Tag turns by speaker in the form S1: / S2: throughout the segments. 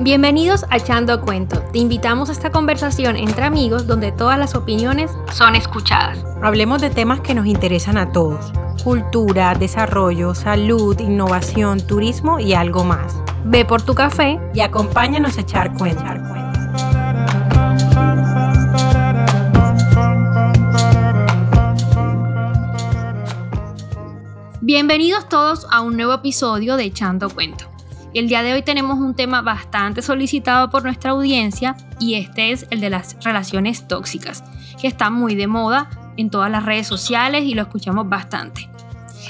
S1: Bienvenidos a Echando Cuento. Te invitamos a esta conversación entre amigos donde todas las opiniones son escuchadas.
S2: Hablemos de temas que nos interesan a todos. Cultura, desarrollo, salud, innovación, turismo y algo más.
S1: Ve por tu café
S2: y acompáñanos a echar cuento.
S1: Bienvenidos todos a un nuevo episodio de Echando Cuento. El día de hoy tenemos un tema bastante solicitado por nuestra audiencia y este es el de las relaciones tóxicas, que está muy de moda en todas las redes sociales y lo escuchamos bastante.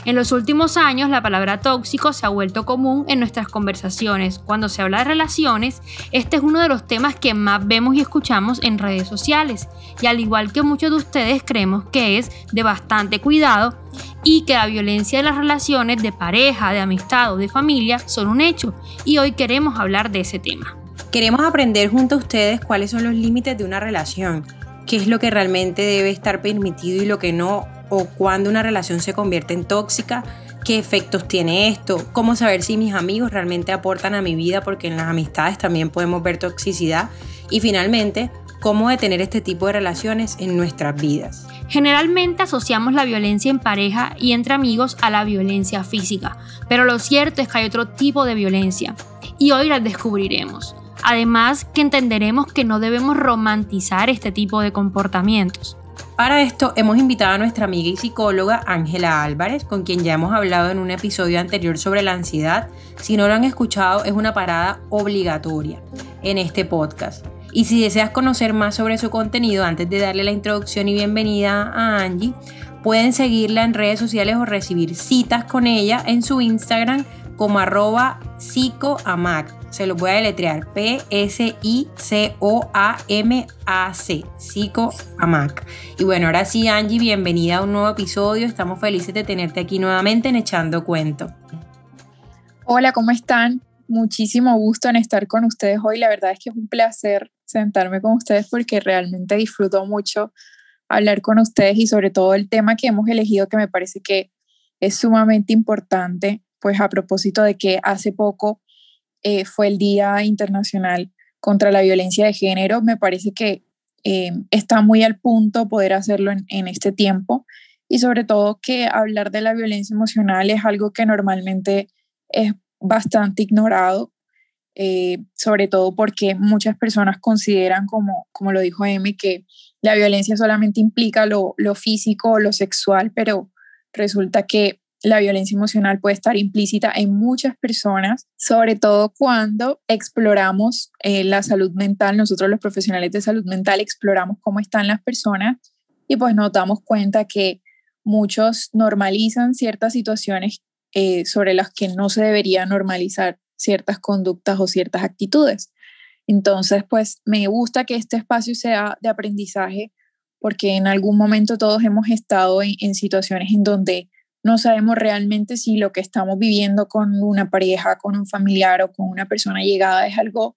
S1: En los últimos años la palabra tóxico se ha vuelto común en nuestras conversaciones. Cuando se habla de relaciones, este es uno de los temas que más vemos y escuchamos en redes sociales. Y al igual que muchos de ustedes creemos que es de bastante cuidado y que la violencia de las relaciones de pareja, de amistad o de familia son un hecho. Y hoy queremos hablar de ese tema.
S2: Queremos aprender junto a ustedes cuáles son los límites de una relación, qué es lo que realmente debe estar permitido y lo que no, o cuándo una relación se convierte en tóxica, qué efectos tiene esto, cómo saber si mis amigos realmente aportan a mi vida, porque en las amistades también podemos ver toxicidad, y finalmente, cómo detener este tipo de relaciones en nuestras vidas.
S1: Generalmente asociamos la violencia en pareja y entre amigos a la violencia física, pero lo cierto es que hay otro tipo de violencia y hoy las descubriremos. Además que entenderemos que no debemos romantizar este tipo de comportamientos.
S2: Para esto hemos invitado a nuestra amiga y psicóloga Ángela Álvarez, con quien ya hemos hablado en un episodio anterior sobre la ansiedad. Si no lo han escuchado, es una parada obligatoria en este podcast. Y si deseas conocer más sobre su contenido, antes de darle la introducción y bienvenida a Angie, pueden seguirla en redes sociales o recibir citas con ella en su Instagram como arroba psicoamac. Se los voy a deletrear P-S-I-C-O-A-M-A-C, psicoamac. Y bueno, ahora sí, Angie, bienvenida a un nuevo episodio. Estamos felices de tenerte aquí nuevamente en Echando Cuento.
S3: Hola, ¿cómo están? Muchísimo gusto en estar con ustedes hoy. La verdad es que es un placer sentarme con ustedes porque realmente disfruto mucho hablar con ustedes y sobre todo el tema que hemos elegido que me parece que es sumamente importante, pues a propósito de que hace poco eh, fue el Día Internacional contra la Violencia de Género, me parece que eh, está muy al punto poder hacerlo en, este tiempo. Y sobre todo que hablar de la violencia emocional es algo que normalmente es bastante ignorado eh, sobre todo porque muchas personas consideran, como, como lo dijo Emi, que la violencia solamente implica lo, lo físico o lo sexual, pero resulta que la violencia emocional puede estar implícita en muchas personas, sobre todo cuando exploramos eh, la salud mental, nosotros los profesionales de salud mental exploramos cómo están las personas y pues nos damos cuenta que muchos normalizan ciertas situaciones eh, sobre las que no se debería normalizar ciertas conductas o ciertas actitudes. Entonces, pues me gusta que este espacio sea de aprendizaje porque en algún momento todos hemos estado en, situaciones en donde no sabemos realmente si lo que estamos viviendo con una pareja, con un familiar o con una persona llegada es algo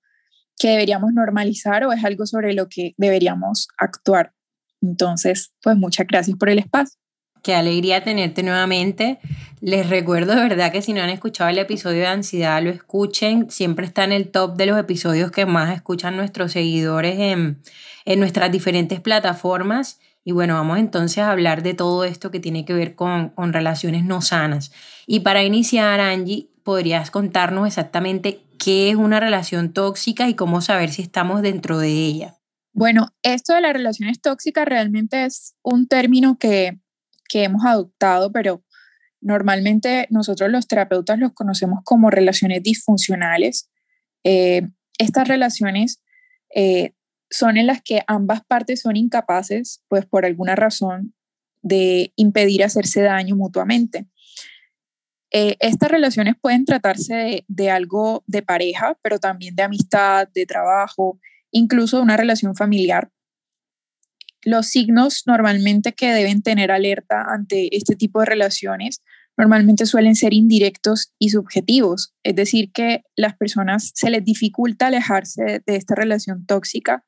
S3: que deberíamos normalizar o es algo sobre lo que deberíamos actuar. Entonces, pues muchas gracias por el espacio.
S2: Qué alegría tenerte nuevamente. Les recuerdo de verdad que si no han escuchado el episodio de ansiedad, lo escuchen. Siempre está en el top de los episodios que más escuchan nuestros seguidores en, en nuestras diferentes plataformas. Y bueno, vamos entonces a hablar de todo esto que tiene que ver con, con relaciones no sanas. Y para iniciar, Angie, ¿podrías contarnos exactamente qué es una relación tóxica y cómo saber si estamos dentro de ella?
S3: Bueno, esto de las relaciones tóxicas realmente es un término que que hemos adoptado, pero normalmente nosotros los terapeutas los conocemos como relaciones disfuncionales. Eh, estas relaciones eh, son en las que ambas partes son incapaces, pues por alguna razón, de impedir hacerse daño mutuamente. Eh, estas relaciones pueden tratarse de, de, algo de pareja, pero también de amistad, de trabajo, incluso de una relación familiar. Los signos normalmente que deben tener alerta ante este tipo de relaciones normalmente suelen ser indirectos y subjetivos, es decir, que las personas se les dificulta alejarse de esta relación tóxica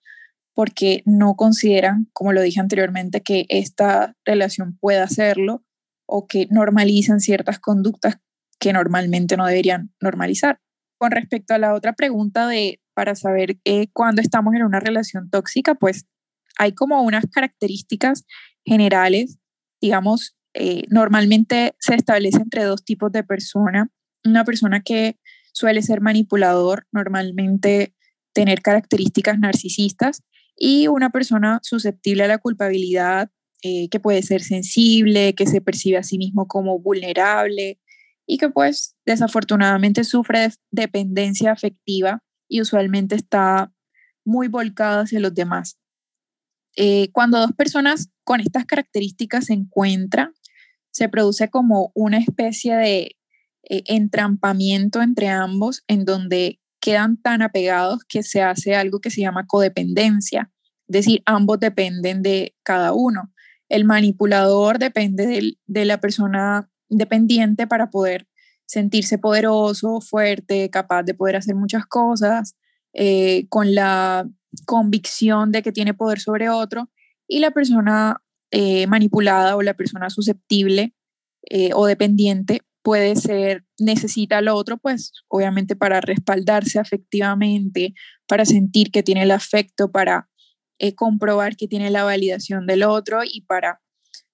S3: porque no consideran, como lo dije anteriormente, que esta relación pueda hacerlo o que normalizan ciertas conductas que normalmente no deberían normalizar. Con respecto a la otra pregunta de para saber eh, cuándo estamos en una relación tóxica, pues hay como unas características generales, digamos, eh, normalmente se establece entre dos tipos de persona. Una persona que suele ser manipulador, normalmente tener características narcisistas, y una persona susceptible a la culpabilidad, eh, que puede ser sensible, que se percibe a sí mismo como vulnerable y que pues desafortunadamente sufre de dependencia afectiva y usualmente está muy volcada hacia los demás. Eh, cuando dos personas con estas características se encuentran, se produce como una especie de eh, entrampamiento entre ambos en donde quedan tan apegados que se hace algo que se llama codependencia, es decir, ambos dependen de cada uno. El manipulador depende de, la persona dependiente para poder sentirse poderoso, fuerte, capaz de poder hacer muchas cosas, eh, con la convicción de que tiene poder sobre otro, y la persona eh, manipulada o la persona susceptible eh, o dependiente puede ser, necesita al otro, pues obviamente para respaldarse afectivamente, para sentir que tiene el afecto, para eh, comprobar que tiene la validación del otro y para,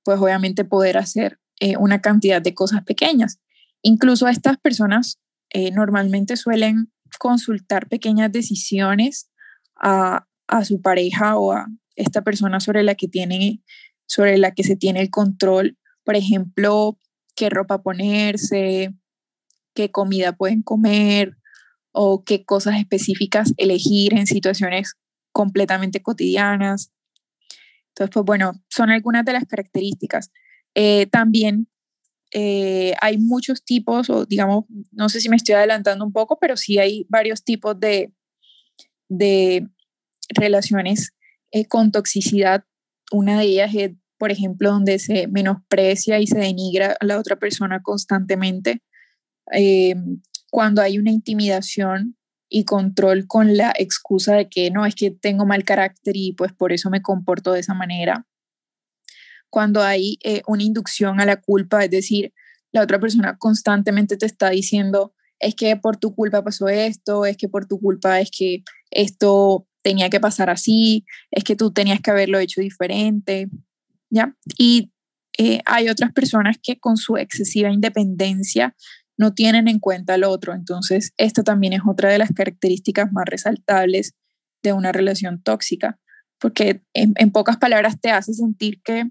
S3: pues obviamente poder hacer eh, una cantidad de cosas pequeñas. Incluso estas personas eh, normalmente suelen consultar pequeñas decisiones a, a, su pareja o a esta persona sobre la que tiene, sobre la que se tiene el control. Por ejemplo, qué ropa ponerse, qué comida pueden comer o qué cosas específicas elegir en situaciones completamente cotidianas. Entonces, pues bueno, son algunas de las características. Eh, también eh, hay muchos tipos, o digamos, no sé si me estoy adelantando un poco, pero sí hay varios tipos de, de relaciones eh, con toxicidad. Una de ellas es por ejemplo, donde se menosprecia y se denigra a la otra persona constantemente, eh, cuando hay una intimidación y control con la excusa de que no, es que tengo mal carácter y pues por eso me comporto de esa manera. Cuando hay eh, una inducción a la culpa, es decir, la otra persona constantemente te está diciendo, es que por tu culpa pasó esto, es que por tu culpa es que esto tenía que pasar así, es que tú tenías que haberlo hecho diferente. ¿Ya? Y eh, hay otras personas que con su excesiva independencia no tienen en cuenta al otro. Entonces, esta también es otra de las características más resaltables de una relación tóxica, porque en, en pocas palabras te hace sentir que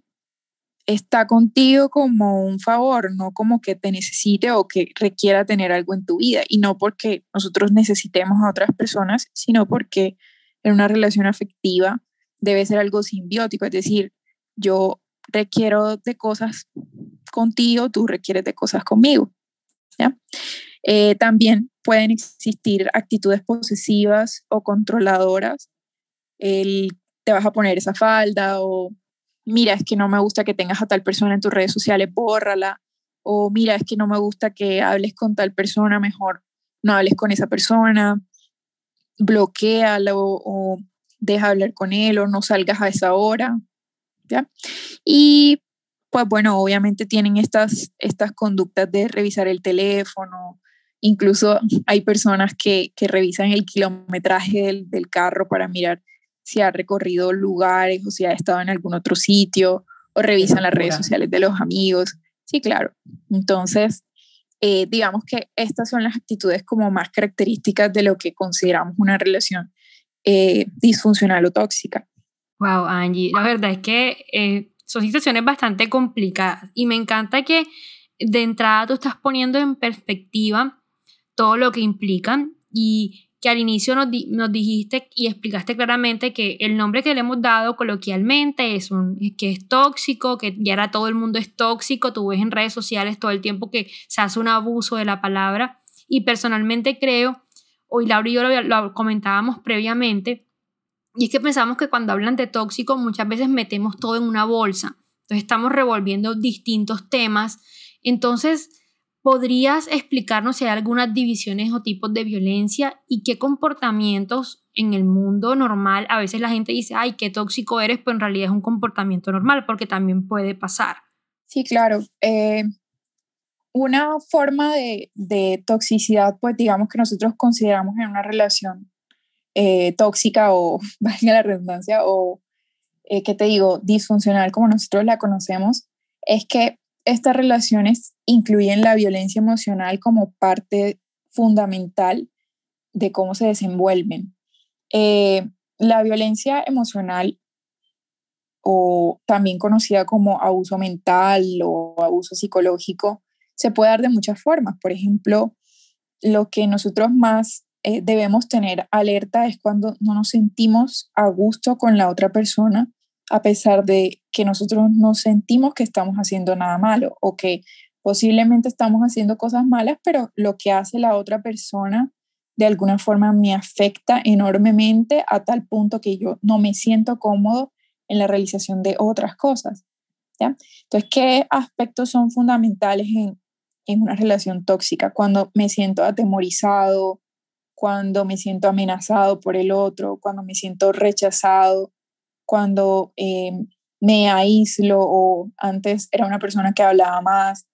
S3: está contigo como un favor, no como que te necesite o que requiera tener algo en tu vida, y no porque nosotros necesitemos a otras personas, sino porque en una relación afectiva debe ser algo simbiótico, es decir, yo requiero de cosas contigo, tú requieres de cosas conmigo. Eh, también pueden existir actitudes posesivas o controladoras. El, te vas a poner esa falda o mira, es que no me gusta que tengas a tal persona en tus redes sociales, bórrala. O mira, es que no me gusta que hables con tal persona, mejor no hables con esa persona. Bloquealo o deja hablar con él o no salgas a esa hora. Y pues bueno, obviamente tienen estas, estas conductas de revisar el teléfono, incluso hay personas que, que revisan el kilometraje del, del, carro para mirar si ha recorrido lugares o si ha estado en algún otro sitio, o revisan las redes sociales de los amigos. Sí, claro. Entonces, eh, digamos que estas son las actitudes como más características de lo que consideramos una relación eh, disfuncional o tóxica.
S1: Wow, Angie, la verdad es que eh, son situaciones bastante complicadas y me encanta que de entrada tú estás poniendo en perspectiva todo lo que implican y que al inicio nos, dijiste y explicaste claramente que el nombre que le hemos dado coloquialmente es un que es tóxico, que ya ahora todo el mundo es tóxico, tú ves en redes sociales todo el tiempo que se hace un abuso de la palabra y personalmente creo, hoy Laura y yo lo, lo comentábamos previamente, y es que pensamos que cuando hablan de tóxico muchas veces metemos todo en una bolsa. Entonces estamos revolviendo distintos temas. Entonces, ¿podrías explicarnos si hay algunas divisiones o tipos de violencia y qué comportamientos en el mundo normal? A veces la gente dice, ay, qué tóxico eres, pero en realidad es un comportamiento normal porque también puede pasar.
S3: Sí, claro. Eh, una forma de, de, toxicidad, pues digamos que nosotros consideramos en una relación eh, tóxica o, valga la redundancia, o, eh, ¿qué te digo?, disfuncional como nosotros la conocemos, es que estas relaciones incluyen la violencia emocional como parte fundamental de cómo se desenvuelven. Eh, la violencia emocional, o también conocida como abuso mental o abuso psicológico, se puede dar de muchas formas. Por ejemplo, lo que nosotros más eh, debemos tener alerta es cuando no nos sentimos a gusto con la otra persona a pesar de que nosotros no sentimos que estamos haciendo nada malo o que posiblemente estamos haciendo cosas malas, pero lo que hace la otra persona de alguna forma me afecta enormemente a tal punto que yo no me siento cómodo en la realización de otras cosas. ¿ya? Entonces, ¿qué aspectos son fundamentales en, en una relación tóxica? Cuando me siento atemorizado, cuando me siento amenazado por el otro, cuando me siento rechazado, cuando eh, me aíslo o antes era una persona que hablaba más,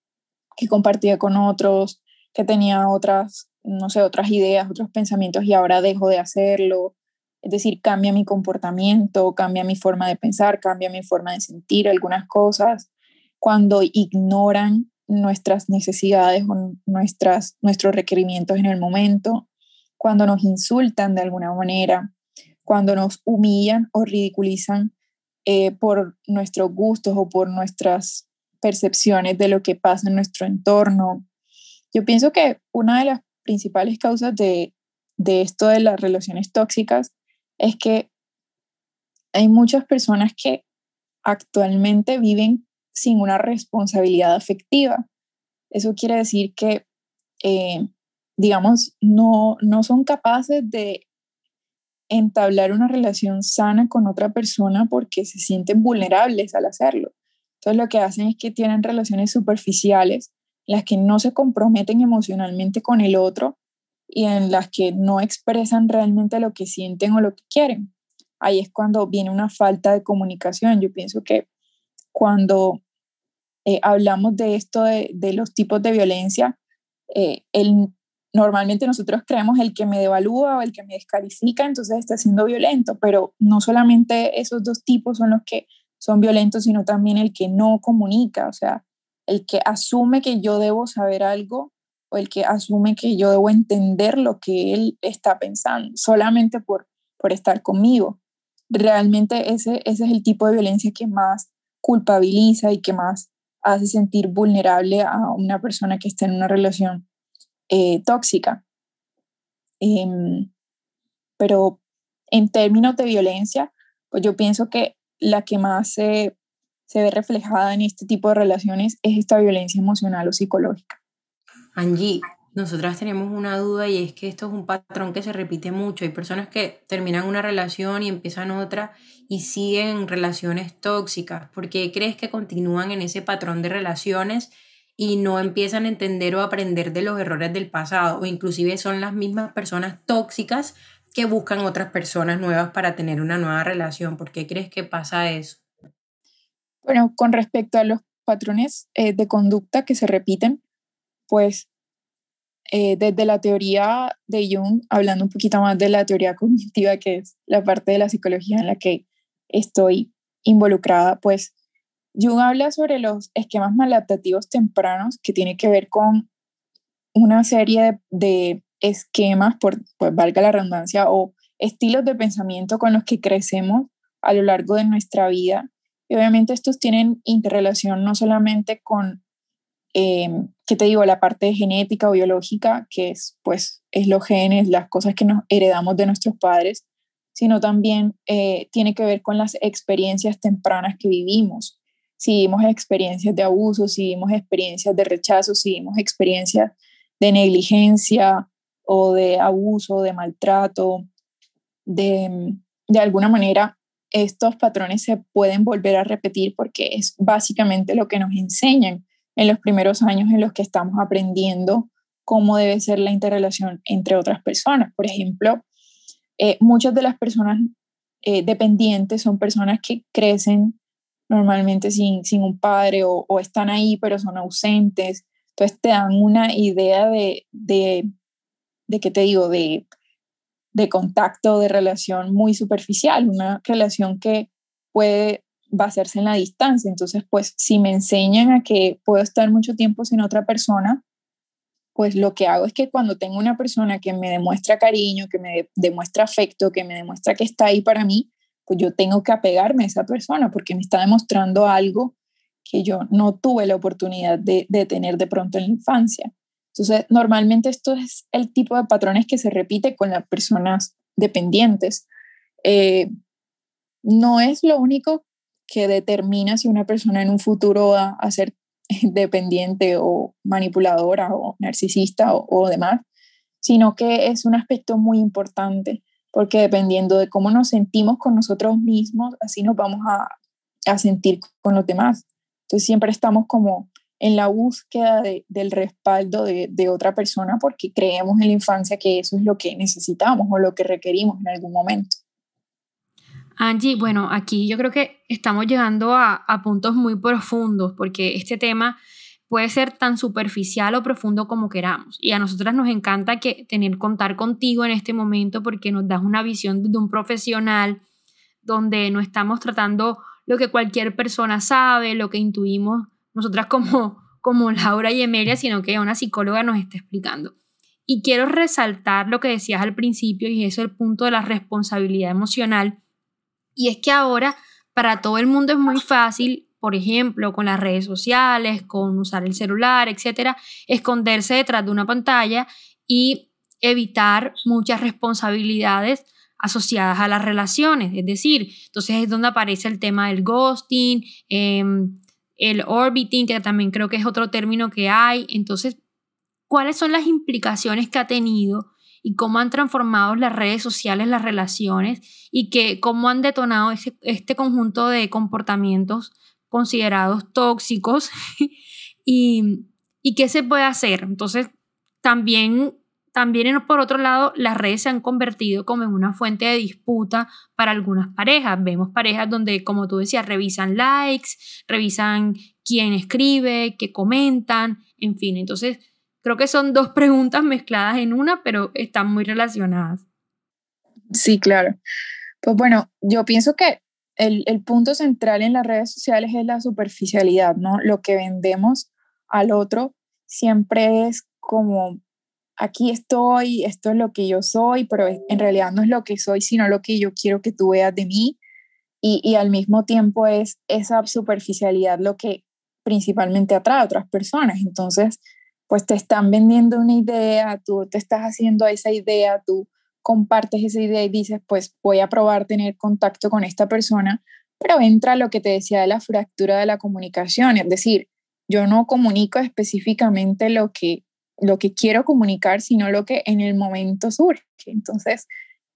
S3: que compartía con otros, que tenía otras, no sé, otras ideas, otros pensamientos y ahora dejo de hacerlo. Es decir, cambia mi comportamiento, cambia mi forma de pensar, cambia mi forma de sentir algunas cosas. Cuando ignoran nuestras necesidades o nuestras, nuestros requerimientos en el momento, cuando nos insultan de alguna manera, cuando nos humillan o ridiculizan eh, por nuestros gustos o por nuestras percepciones de lo que pasa en nuestro entorno. Yo pienso que una de las principales causas de, de esto de las relaciones tóxicas es que hay muchas personas que actualmente viven sin una responsabilidad afectiva. Eso quiere decir que, eh, digamos, no, no son capaces de entablar una relación sana con otra persona porque se sienten vulnerables al hacerlo. Entonces lo que hacen es que tienen relaciones superficiales, las que no se comprometen emocionalmente con el otro y en las que no expresan realmente lo que sienten o lo que quieren. Ahí es cuando viene una falta de comunicación. Yo pienso que cuando eh, hablamos de esto, de, de, los tipos de violencia, eh, el normalmente nosotros creemos el que me devalúa o el que me descalifica, entonces está siendo violento, pero no solamente esos dos tipos son los que son violentos, sino también el que no comunica, o sea, el que asume que yo debo saber algo o el que asume que yo debo entender lo que él está pensando, solamente por, por estar conmigo. Realmente ese, ese es el tipo de violencia que más culpabiliza y que más hace sentir vulnerable a una persona que está en una relación eh, tóxica. Em, pero en términos de violencia, pues yo pienso que la que más se, se ve reflejada en este tipo de relaciones es esta violencia emocional o psicológica.
S2: Angie, nosotras tenemos una duda y es que esto es un patrón que se repite mucho. Hay personas que terminan una relación y empiezan otra y siguen relaciones tóxicas. ¿Por qué crees que continúan en ese patrón de relaciones y no empiezan a entender o aprender de los errores del pasado o inclusive son las mismas personas tóxicas que buscan otras personas nuevas para tener una nueva relación. ¿Por qué crees que pasa eso?
S3: Bueno, con respecto a los patrones eh, de conducta que se repiten, pues eh, desde la teoría de Jung, hablando un poquito más de la teoría cognitiva, que es la parte de la psicología en la que estoy involucrada, pues Jung habla sobre los esquemas maladaptativos tempranos que tiene que ver con una serie de, esquemas, por, pues valga la redundancia, o estilos de pensamiento con los que crecemos a lo largo de nuestra vida. Y obviamente estos tienen interrelación no solamente con, eh, ¿qué te digo?, la parte genética o biológica, que es, pues, es los genes, las cosas que nos heredamos de nuestros padres, sino también eh, tiene que ver con las experiencias tempranas que vivimos si vimos experiencias de abuso, si vimos experiencias de rechazo, si vimos experiencias de negligencia o de abuso, de maltrato, de, de alguna manera estos patrones se pueden volver a repetir porque es básicamente lo que nos enseñan en los primeros años en los que estamos aprendiendo cómo debe ser la interrelación entre otras personas. Por ejemplo, eh, muchas de las personas eh, dependientes son personas que crecen normalmente sin, sin un padre o, están ahí pero son ausentes. Entonces te dan una idea de, de, de ¿qué te digo? De, de contacto, de relación muy superficial, una relación que puede basarse en la distancia. Entonces, pues si me enseñan a que puedo estar mucho tiempo sin otra persona, pues lo que hago es que cuando tengo una persona que me demuestra cariño, que me demuestra afecto, que me demuestra que está ahí para mí, pues yo tengo que apegarme a esa persona porque me está demostrando algo que yo no tuve la oportunidad de, tener de pronto en la infancia. Entonces, normalmente esto es el tipo de patrones que se repite con las personas dependientes. Eh, no es lo único que determina si una persona en un futuro va a ser dependiente o manipuladora o narcisista o, demás, sino que es un aspecto muy importante porque dependiendo de cómo nos sentimos con nosotros mismos, así nos vamos a, a sentir con los demás. Entonces siempre estamos como en la búsqueda de, del respaldo de, otra persona porque creemos en la infancia que eso es lo que necesitamos o lo que requerimos en algún momento.
S1: Angie, bueno, aquí yo creo que estamos llegando a puntos muy profundos porque este tema puede ser tan superficial o profundo como queramos. Y a nosotras nos encanta que tener contar contigo en este momento porque nos das una visión de un profesional donde no estamos tratando lo que cualquier persona sabe, lo que intuimos nosotras como, como Laura y Emelia, sino que una psicóloga nos está explicando. Y quiero resaltar lo que decías al principio y eso es el punto de la responsabilidad emocional y es que ahora para todo el mundo es muy fácil, por ejemplo, con las redes sociales, con usar el celular, etcétera, esconderse detrás de una pantalla y evitar muchas responsabilidades asociadas a las relaciones. Es decir, entonces es donde aparece el tema del ghosting, em, el orbiting, que también creo que es otro término que hay. Entonces, ¿cuáles son las implicaciones que ha tenido y cómo han transformado las redes sociales las relaciones y que cómo han detonado este conjunto de comportamientos considerados tóxicos y, y qué se puede hacer. Entonces, también, también por otro lado, las redes se han convertido como en una fuente de disputa para algunas parejas. Vemos parejas donde, como tú decías, revisan likes, revisan quién escribe, qué comentan, en fin. Entonces, Creo que son dos preguntas mezcladas en una, pero están muy relacionadas.
S3: Sí, claro. Pues bueno, yo pienso que el, el, punto central en las redes sociales es la superficialidad, ¿no? Lo que vendemos al otro siempre es como, aquí estoy, esto es lo que yo soy, pero en realidad no es lo que soy, sino lo que yo quiero que tú veas de mí. Y, y al mismo tiempo es esa superficialidad lo que principalmente atrae a otras personas. Entonces, pues te están vendiendo una idea, tú te estás haciendo esa idea, tú compartes esa idea y dices, pues voy a probar tener contacto con esta persona, pero entra lo que te decía de la fractura de la comunicación, es decir, yo no comunico específicamente lo que, lo que quiero comunicar, sino lo que en el momento surge. Entonces,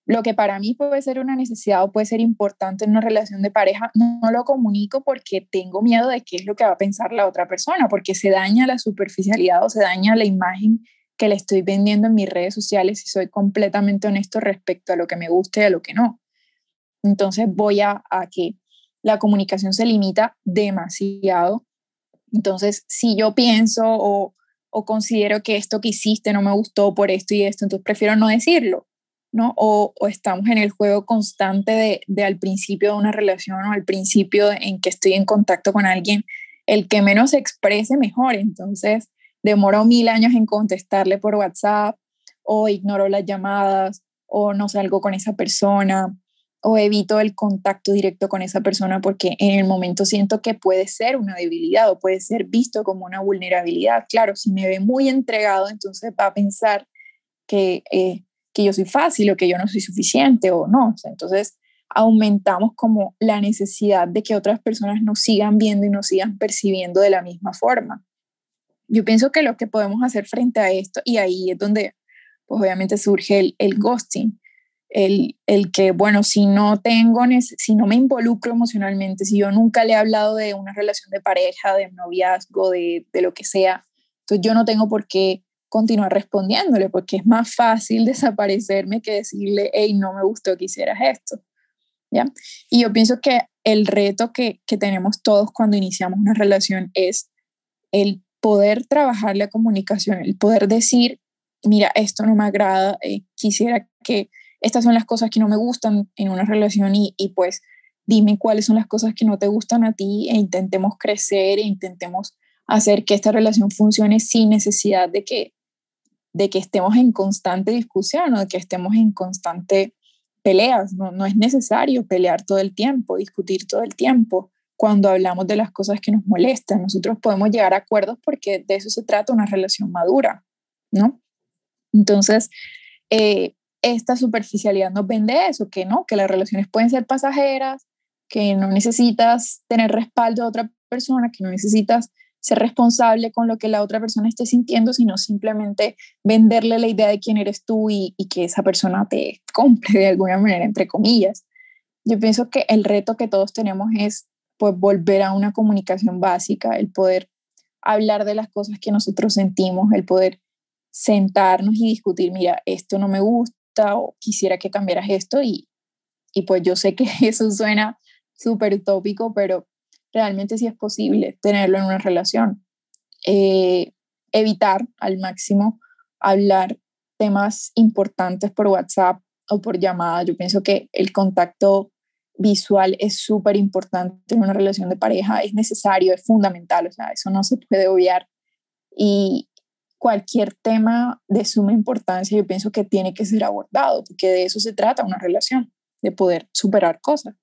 S3: lo que para mí puede ser una necesidad o puede ser importante en una relación de pareja, no, lo comunico porque tengo miedo de qué es lo que va a pensar la otra persona, porque se daña la superficialidad o se daña la imagen que le estoy vendiendo en mis redes sociales y soy completamente honesto respecto a lo que me gusta y a lo que no. Entonces voy a, que la comunicación se limita demasiado. Entonces, si yo pienso o, o considero que esto que hiciste no me gustó por esto y esto, entonces prefiero no decirlo ¿no? O, estamos en el juego constante de, al principio de una relación o al principio en que estoy en contacto con alguien, el que menos se exprese mejor. Entonces, demoro mil años en contestarle por WhatsApp o ignoro las llamadas o no salgo con esa persona o evito el contacto directo con esa persona porque en el momento siento que puede ser una debilidad o puede ser visto como una vulnerabilidad. Claro, si me ve muy entregado, entonces va a pensar que eh, que yo soy fácil o que yo no soy suficiente o no. entonces aumentamos como la necesidad de que otras personas nos sigan viendo y nos sigan percibiendo de la misma forma. Yo pienso que lo que podemos hacer frente a esto, y ahí es donde pues obviamente surge el, el ghosting, el, el, que, bueno, si no tengo, si no me involucro emocionalmente, si yo nunca le he hablado de una relación de pareja, de noviazgo, de, de lo que sea, entonces yo no tengo por qué continuar respondiéndole, porque es más fácil desaparecerme que decirle, hey, no me gustó que hicieras esto. ¿Ya? Y yo pienso que el reto que, que tenemos todos cuando iniciamos una relación es el poder trabajar la comunicación, el poder decir, mira, esto no me agrada, eh, quisiera que estas son las cosas que no me gustan en una relación y, y, pues dime cuáles son las cosas que no te gustan a ti e intentemos crecer e intentemos hacer que esta relación funcione sin necesidad de que, de que estemos en constante discusión o de que estemos en constante peleas. No, no es necesario pelear todo el tiempo, discutir todo el tiempo cuando hablamos de las cosas que nos molestan. Nosotros podemos llegar a acuerdos porque de eso se trata una relación madura, ¿no? Entonces, eh, esta superficialidad nos vende eso, que no, que las relaciones pueden ser pasajeras, que no necesitas tener respaldo de otra persona, que no necesitas ser responsable con lo que la otra persona esté sintiendo, sino simplemente venderle la idea de quién eres tú y, y que esa persona te compre de alguna manera, entre comillas. Yo pienso que el reto que todos tenemos es pues volver a una comunicación básica, el poder hablar de las cosas que nosotros sentimos, el poder sentarnos y discutir, mira, esto no me gusta o quisiera que cambiaras esto y, y pues yo sé que eso suena súper utópico, pero realmente sí es posible tenerlo en una relación. Eh, evitar al máximo hablar temas importantes por WhatsApp o por llamada. Yo pienso que el contacto visual es súper importante en una relación de pareja, es necesario, es fundamental, o sea, eso no se puede obviar. Y cualquier tema de suma importancia yo pienso que tiene que ser abordado, porque de eso se trata una relación, de poder superar cosas.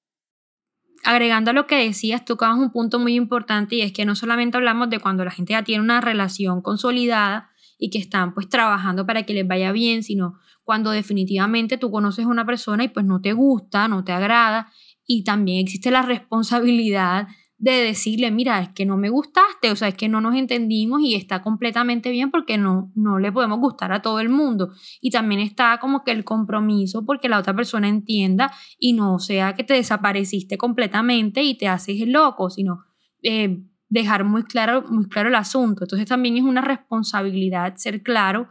S1: Agregando a lo que decías, tocabas un punto muy importante y es que no solamente hablamos de cuando la gente ya tiene una relación consolidada y que están pues trabajando para que les vaya bien, sino cuando definitivamente tú conoces a una persona y pues no te gusta, no te agrada y también existe la responsabilidad de decirle, mira, es que no me gustaste, o sea, es que no nos entendimos y está completamente bien porque no, no le podemos gustar a todo el mundo. Y también está como que el compromiso porque la otra persona entienda y no sea que te desapareciste completamente y te haces loco, sino eh, dejar muy claro, muy claro el asunto. Entonces también es una responsabilidad ser claro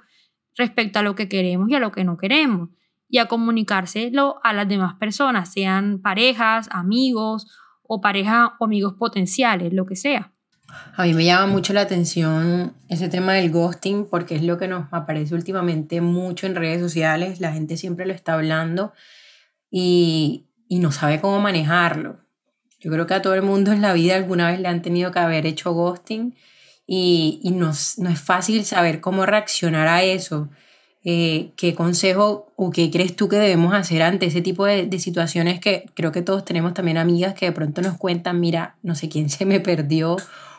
S1: respecto a lo que queremos y a lo que no queremos y a comunicárselo a las demás personas, sean parejas, amigos o parejas o amigos potenciales, lo que sea.
S2: A mí me llama mucho la atención ese tema del ghosting porque es lo que nos aparece últimamente mucho en redes sociales, la gente siempre lo está hablando y, y no sabe cómo manejarlo. Yo creo que a todo el mundo en la vida alguna vez le han tenido que haber hecho ghosting y, y no, no es fácil saber cómo reaccionar a eso. Eh, ¿qué consejo o qué crees tú que debemos hacer ante ese tipo de, situaciones que creo que todos tenemos también amigas que de pronto nos cuentan, mira, no sé quién se me perdió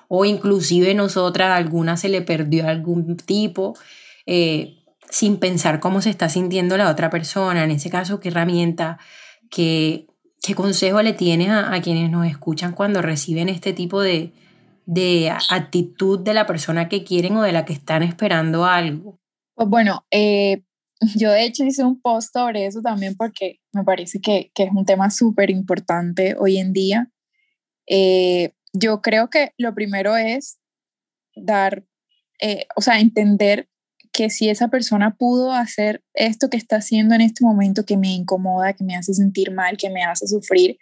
S2: o inclusive nosotras, alguna se le perdió algún tipo, eh, sin pensar cómo se está sintiendo la otra persona, en ese caso, qué herramienta, qué, qué consejo le tienes a, a quienes nos escuchan cuando reciben este tipo de, de actitud de la persona que quieren o de la que están esperando algo.
S3: Pues bueno, eh, yo de hecho hice un post sobre eso también porque me parece que, que es un tema súper importante hoy en día. Eh, yo creo que lo primero es dar, eh, o sea, entender que si esa persona pudo hacer esto que está haciendo en este momento que me incomoda, que me hace sentir mal, que me hace sufrir,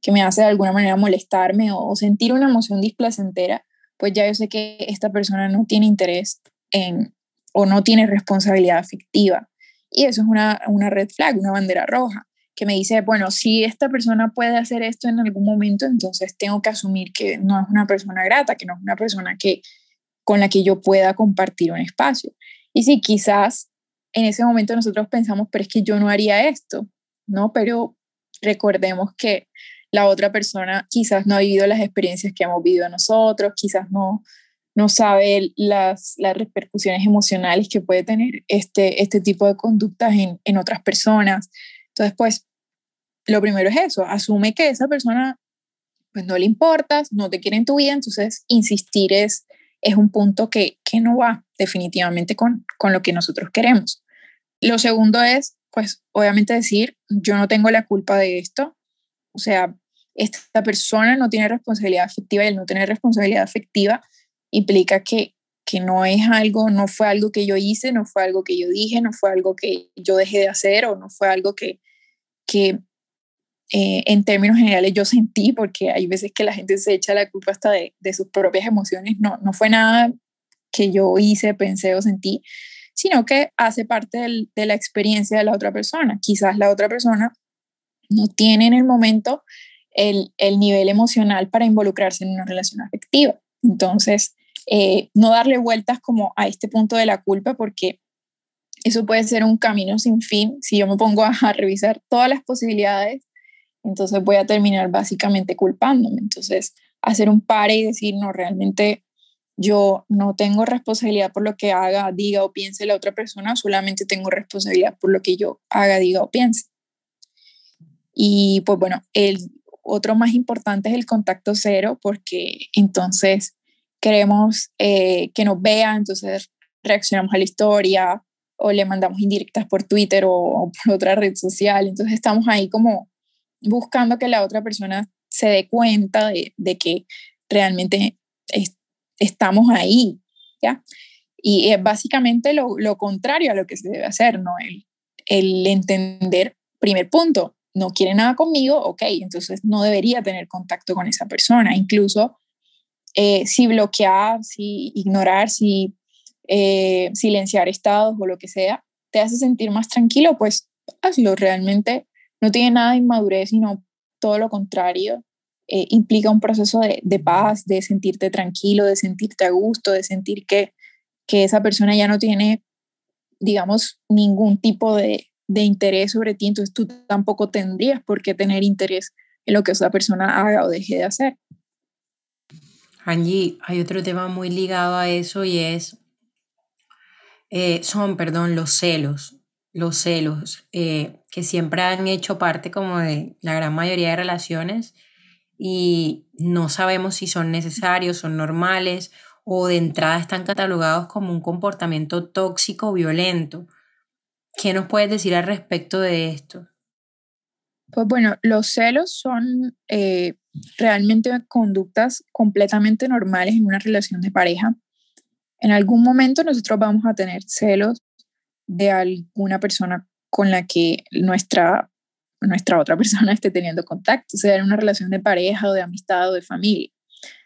S3: que me hace de alguna manera molestarme o, o sentir una emoción displacentera, pues ya yo sé que esta persona no tiene interés en, o no tiene responsabilidad afectiva. Y eso es una, una red flag, una bandera roja, que me dice, bueno, si esta persona puede hacer esto en algún momento, entonces tengo que asumir que no es una persona grata, que no es una persona que, con la que yo pueda compartir un espacio. Y si quizás en ese momento nosotros pensamos, pero es que yo no haría esto, ¿no? Pero recordemos que la otra persona quizás no ha vivido las experiencias que hemos vivido nosotros, quizás no, no sabe las, las repercusiones emocionales que puede tener este, este tipo de conductas en, en otras personas. Entonces, pues, lo primero es eso, asume que esa persona pues no le importas, no te quiere en tu vida, entonces insistir es, es un punto que, que no va definitivamente con, con lo que nosotros queremos. Lo segundo es, pues, obviamente decir, yo no tengo la culpa de esto, o sea, esta persona no tiene responsabilidad afectiva y no tiene responsabilidad afectiva implica que, que no es algo, no fue algo que yo hice, no fue algo que yo dije, no fue algo que yo dejé de hacer o no fue algo que, que eh, en términos generales yo sentí, porque hay veces que la gente se echa la culpa hasta de, de sus propias emociones, no, no fue nada que yo hice, pensé o sentí, sino que hace parte del, de la experiencia de la otra persona. Quizás la otra persona no tiene en el momento el, el nivel emocional para involucrarse en una relación afectiva. Entonces, eh, no darle vueltas como a este punto de la culpa porque eso puede ser un camino sin fin. Si yo me pongo a, revisar todas las posibilidades, entonces voy a terminar básicamente culpándome. Entonces, hacer un pare y decir, no, realmente yo no tengo responsabilidad por lo que haga, diga o piense la otra persona, solamente tengo responsabilidad por lo que yo haga, diga o piense. Y pues bueno, el otro más importante es el contacto cero, porque entonces queremos eh, que nos vea, entonces reaccionamos a la historia o le mandamos indirectas por Twitter o, por otra red social. Entonces estamos ahí como buscando que la otra persona se dé cuenta de, de que realmente estamos ahí, ¿ya? Y es básicamente lo, lo, contrario a lo que se debe hacer, ¿no? El, el entender, primer punto, no quiere nada conmigo, ok, entonces no debería tener contacto con esa persona. Incluso eh, si bloquear, si ignorar, si eh, silenciar estados o lo que sea, te hace sentir más tranquilo, pues hazlo. Realmente no tiene nada de inmadurez, sino todo lo contrario. Eh, implica un proceso de, de, paz, de sentirte tranquilo, de sentirte a gusto, de sentir que, que esa persona ya no tiene, digamos, ningún tipo de, de interés sobre ti, entonces tú tampoco tendrías por qué tener interés en lo que esa persona haga o deje de hacer.
S2: Angie, hay otro tema muy ligado a eso y es, eh, son, perdón, los celos, los celos, eh, que siempre han hecho parte como de la gran mayoría de relaciones y no sabemos si son necesarios, son normales o de entrada están catalogados como un comportamiento tóxico violento. ¿Qué nos puedes decir al respecto de esto?
S3: Pues bueno, los celos son eh, realmente conductas completamente normales en una relación de pareja. En algún momento nosotros vamos a tener celos de alguna persona con la que nuestra, nuestra otra persona esté teniendo contacto, sea en una relación de pareja o de amistad o de familia.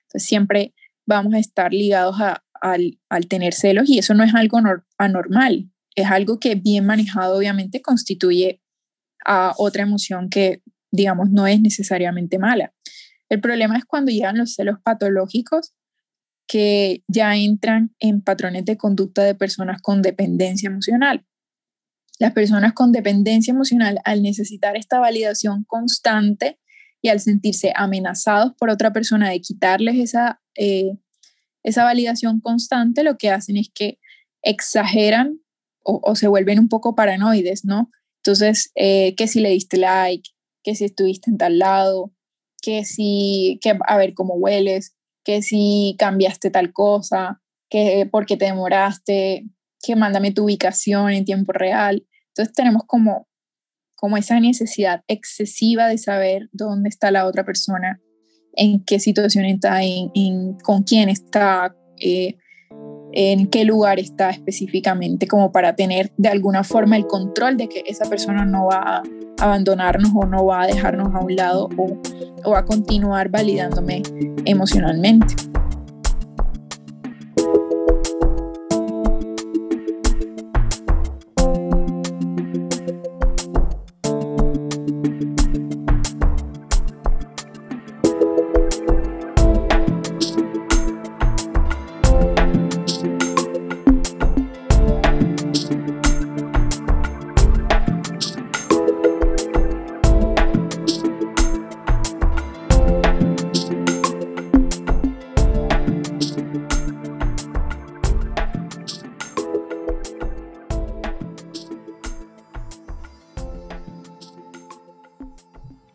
S3: Entonces siempre vamos a estar ligados al, al, tener celos y eso no es algo anormal es algo que bien manejado obviamente constituye a otra emoción que, digamos, no es necesariamente mala. El problema es cuando llegan los celos patológicos que ya entran en patrones de conducta de personas con dependencia emocional. Las personas con dependencia emocional, al necesitar esta validación constante y al sentirse amenazados por otra persona de quitarles esa, eh, esa validación constante, lo que hacen es que exageran o, se vuelven un poco paranoides, ¿no? Entonces, eh, si le diste like, que si estuviste en tal lado, que si, que a ver cómo hueles, que si cambiaste tal cosa, que porque te demoraste, que mándame tu ubicación en tiempo real. Entonces tenemos como, como esa necesidad excesiva de saber dónde está la otra persona, en qué situación está, en, con quién está, eh, en qué lugar está específicamente, como para tener de alguna forma el control de que esa persona no va a abandonarnos o no va a dejarnos a un lado o, o a continuar validándome emocionalmente.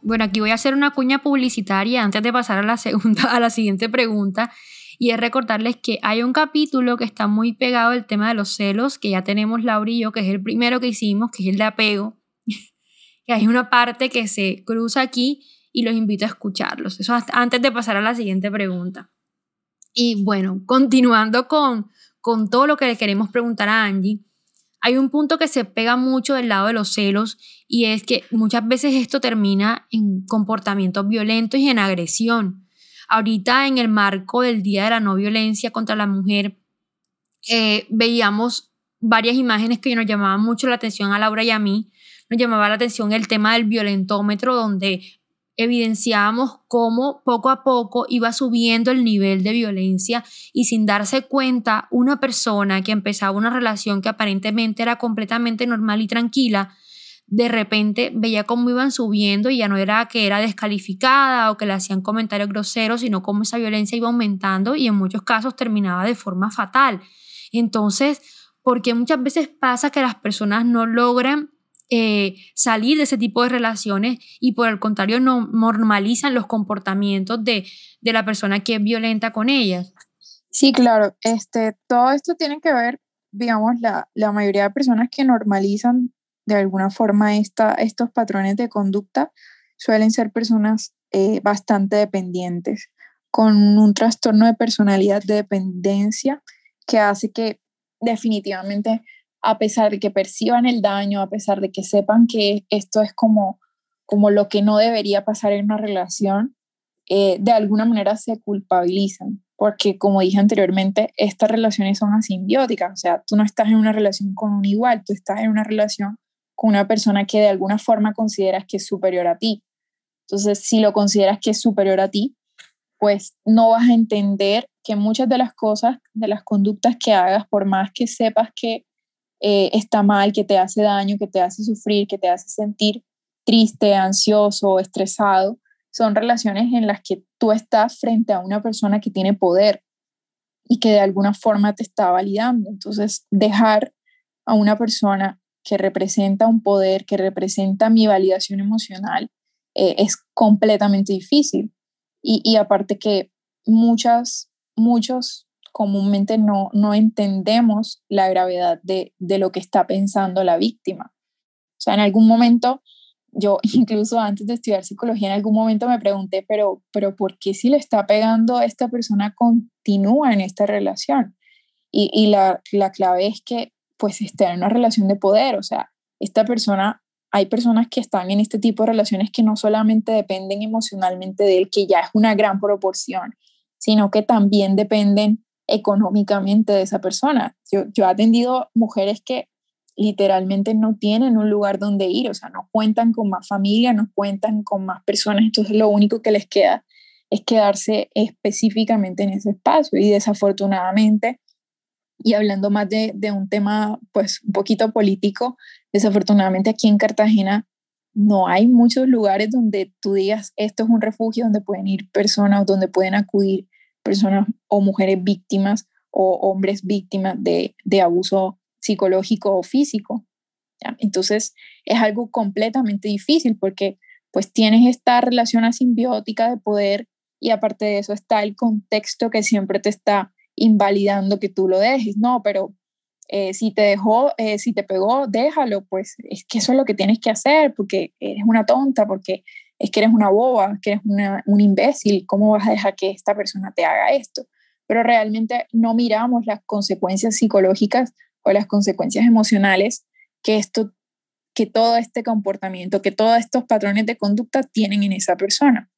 S1: Bueno, aquí voy a hacer una cuña publicitaria antes de pasar a la, segunda, a la siguiente pregunta. Y es recordarles que hay un capítulo que está muy pegado al tema de los celos, que ya tenemos Laura y yo, que es el primero que hicimos, que es el de apego. y hay una parte que se cruza aquí y los invito a escucharlos. Eso antes de pasar a la siguiente pregunta. Y bueno, continuando con, con todo lo que le queremos preguntar a Angie, hay un punto que se pega mucho del lado de los celos y es que muchas veces esto termina en comportamientos violentos y en agresión. Ahorita en el marco del Día de la No Violencia contra la Mujer, eh, veíamos varias imágenes que nos llamaban mucho la atención a Laura y a mí. Nos llamaba la atención el tema del violentómetro, donde evidenciábamos cómo poco a poco iba subiendo el nivel de violencia y sin darse cuenta una persona que empezaba una relación que aparentemente era completamente normal y tranquila, de repente veía cómo iban subiendo y ya no era que era descalificada o que le hacían comentarios groseros, sino cómo esa violencia iba aumentando y en muchos casos terminaba de forma fatal. Entonces, porque muchas veces pasa que las personas no logran eh, salir de ese tipo de relaciones y por el contrario no normalizan los comportamientos de, de la persona que es violenta con ellas.
S3: Sí, claro, este, todo esto tiene que ver, digamos, la, la mayoría de personas que normalizan de alguna forma esta, estos patrones de conducta suelen ser personas eh, bastante dependientes, con un trastorno de personalidad de dependencia que hace que definitivamente a pesar de que perciban el daño, a pesar de que sepan que esto es como, como lo que no debería pasar en una relación, eh, de alguna manera se culpabilizan, porque como dije anteriormente, estas relaciones son asimbióticas, o sea, tú no estás en una relación con un igual, tú estás en una relación con una persona que de alguna forma consideras que es superior a ti. Entonces, si lo consideras que es superior a ti, pues no vas a entender que muchas de las cosas, de las conductas que hagas, por más que sepas que eh, está mal, que te hace daño, que te hace sufrir, que te hace sentir triste, ansioso, estresado, son relaciones en las que tú estás frente a una persona que tiene poder y que de alguna forma te está validando. Entonces, dejar a una persona que representa un poder, que representa mi validación emocional, eh, es completamente difícil. Y, y aparte que muchas, muchos comúnmente no, no entendemos la gravedad de, de lo que está pensando la víctima. O sea, en algún momento, yo incluso antes de estudiar psicología, en algún momento me pregunté, pero, pero ¿por qué si le está pegando esta persona continúa en esta relación? Y, y la, la, clave es que pues está en una relación de poder, o sea, esta persona, hay personas que están en este tipo de relaciones que no solamente dependen emocionalmente de él, que ya es una gran proporción, sino que también dependen económicamente de esa persona. Yo, yo he atendido mujeres que literalmente no tienen un lugar donde ir, o sea, no cuentan con más familia, no cuentan con más personas, entonces lo único que les queda es quedarse específicamente en ese espacio y desafortunadamente, y hablando más de, de un tema pues un poquito político, desafortunadamente aquí en Cartagena no hay muchos lugares donde tú digas esto es un refugio donde pueden ir personas, donde pueden acudir personas o mujeres víctimas o hombres víctimas de, de abuso psicológico o físico. Entonces es algo completamente difícil porque pues tienes esta relación asimbiótica de poder y aparte de eso está el contexto que siempre te está invalidando que tú lo dejes. No, pero eh, si te dejó, eh, si te pegó, déjalo, pues es que eso es lo que tienes que hacer porque eres una tonta, porque es que eres una boba, que eres una, un imbécil, ¿cómo vas a dejar que esta persona te haga esto? Pero realmente no miramos las consecuencias psicológicas o las consecuencias emocionales que esto que todo este comportamiento, que todos estos patrones de conducta tienen en esa persona.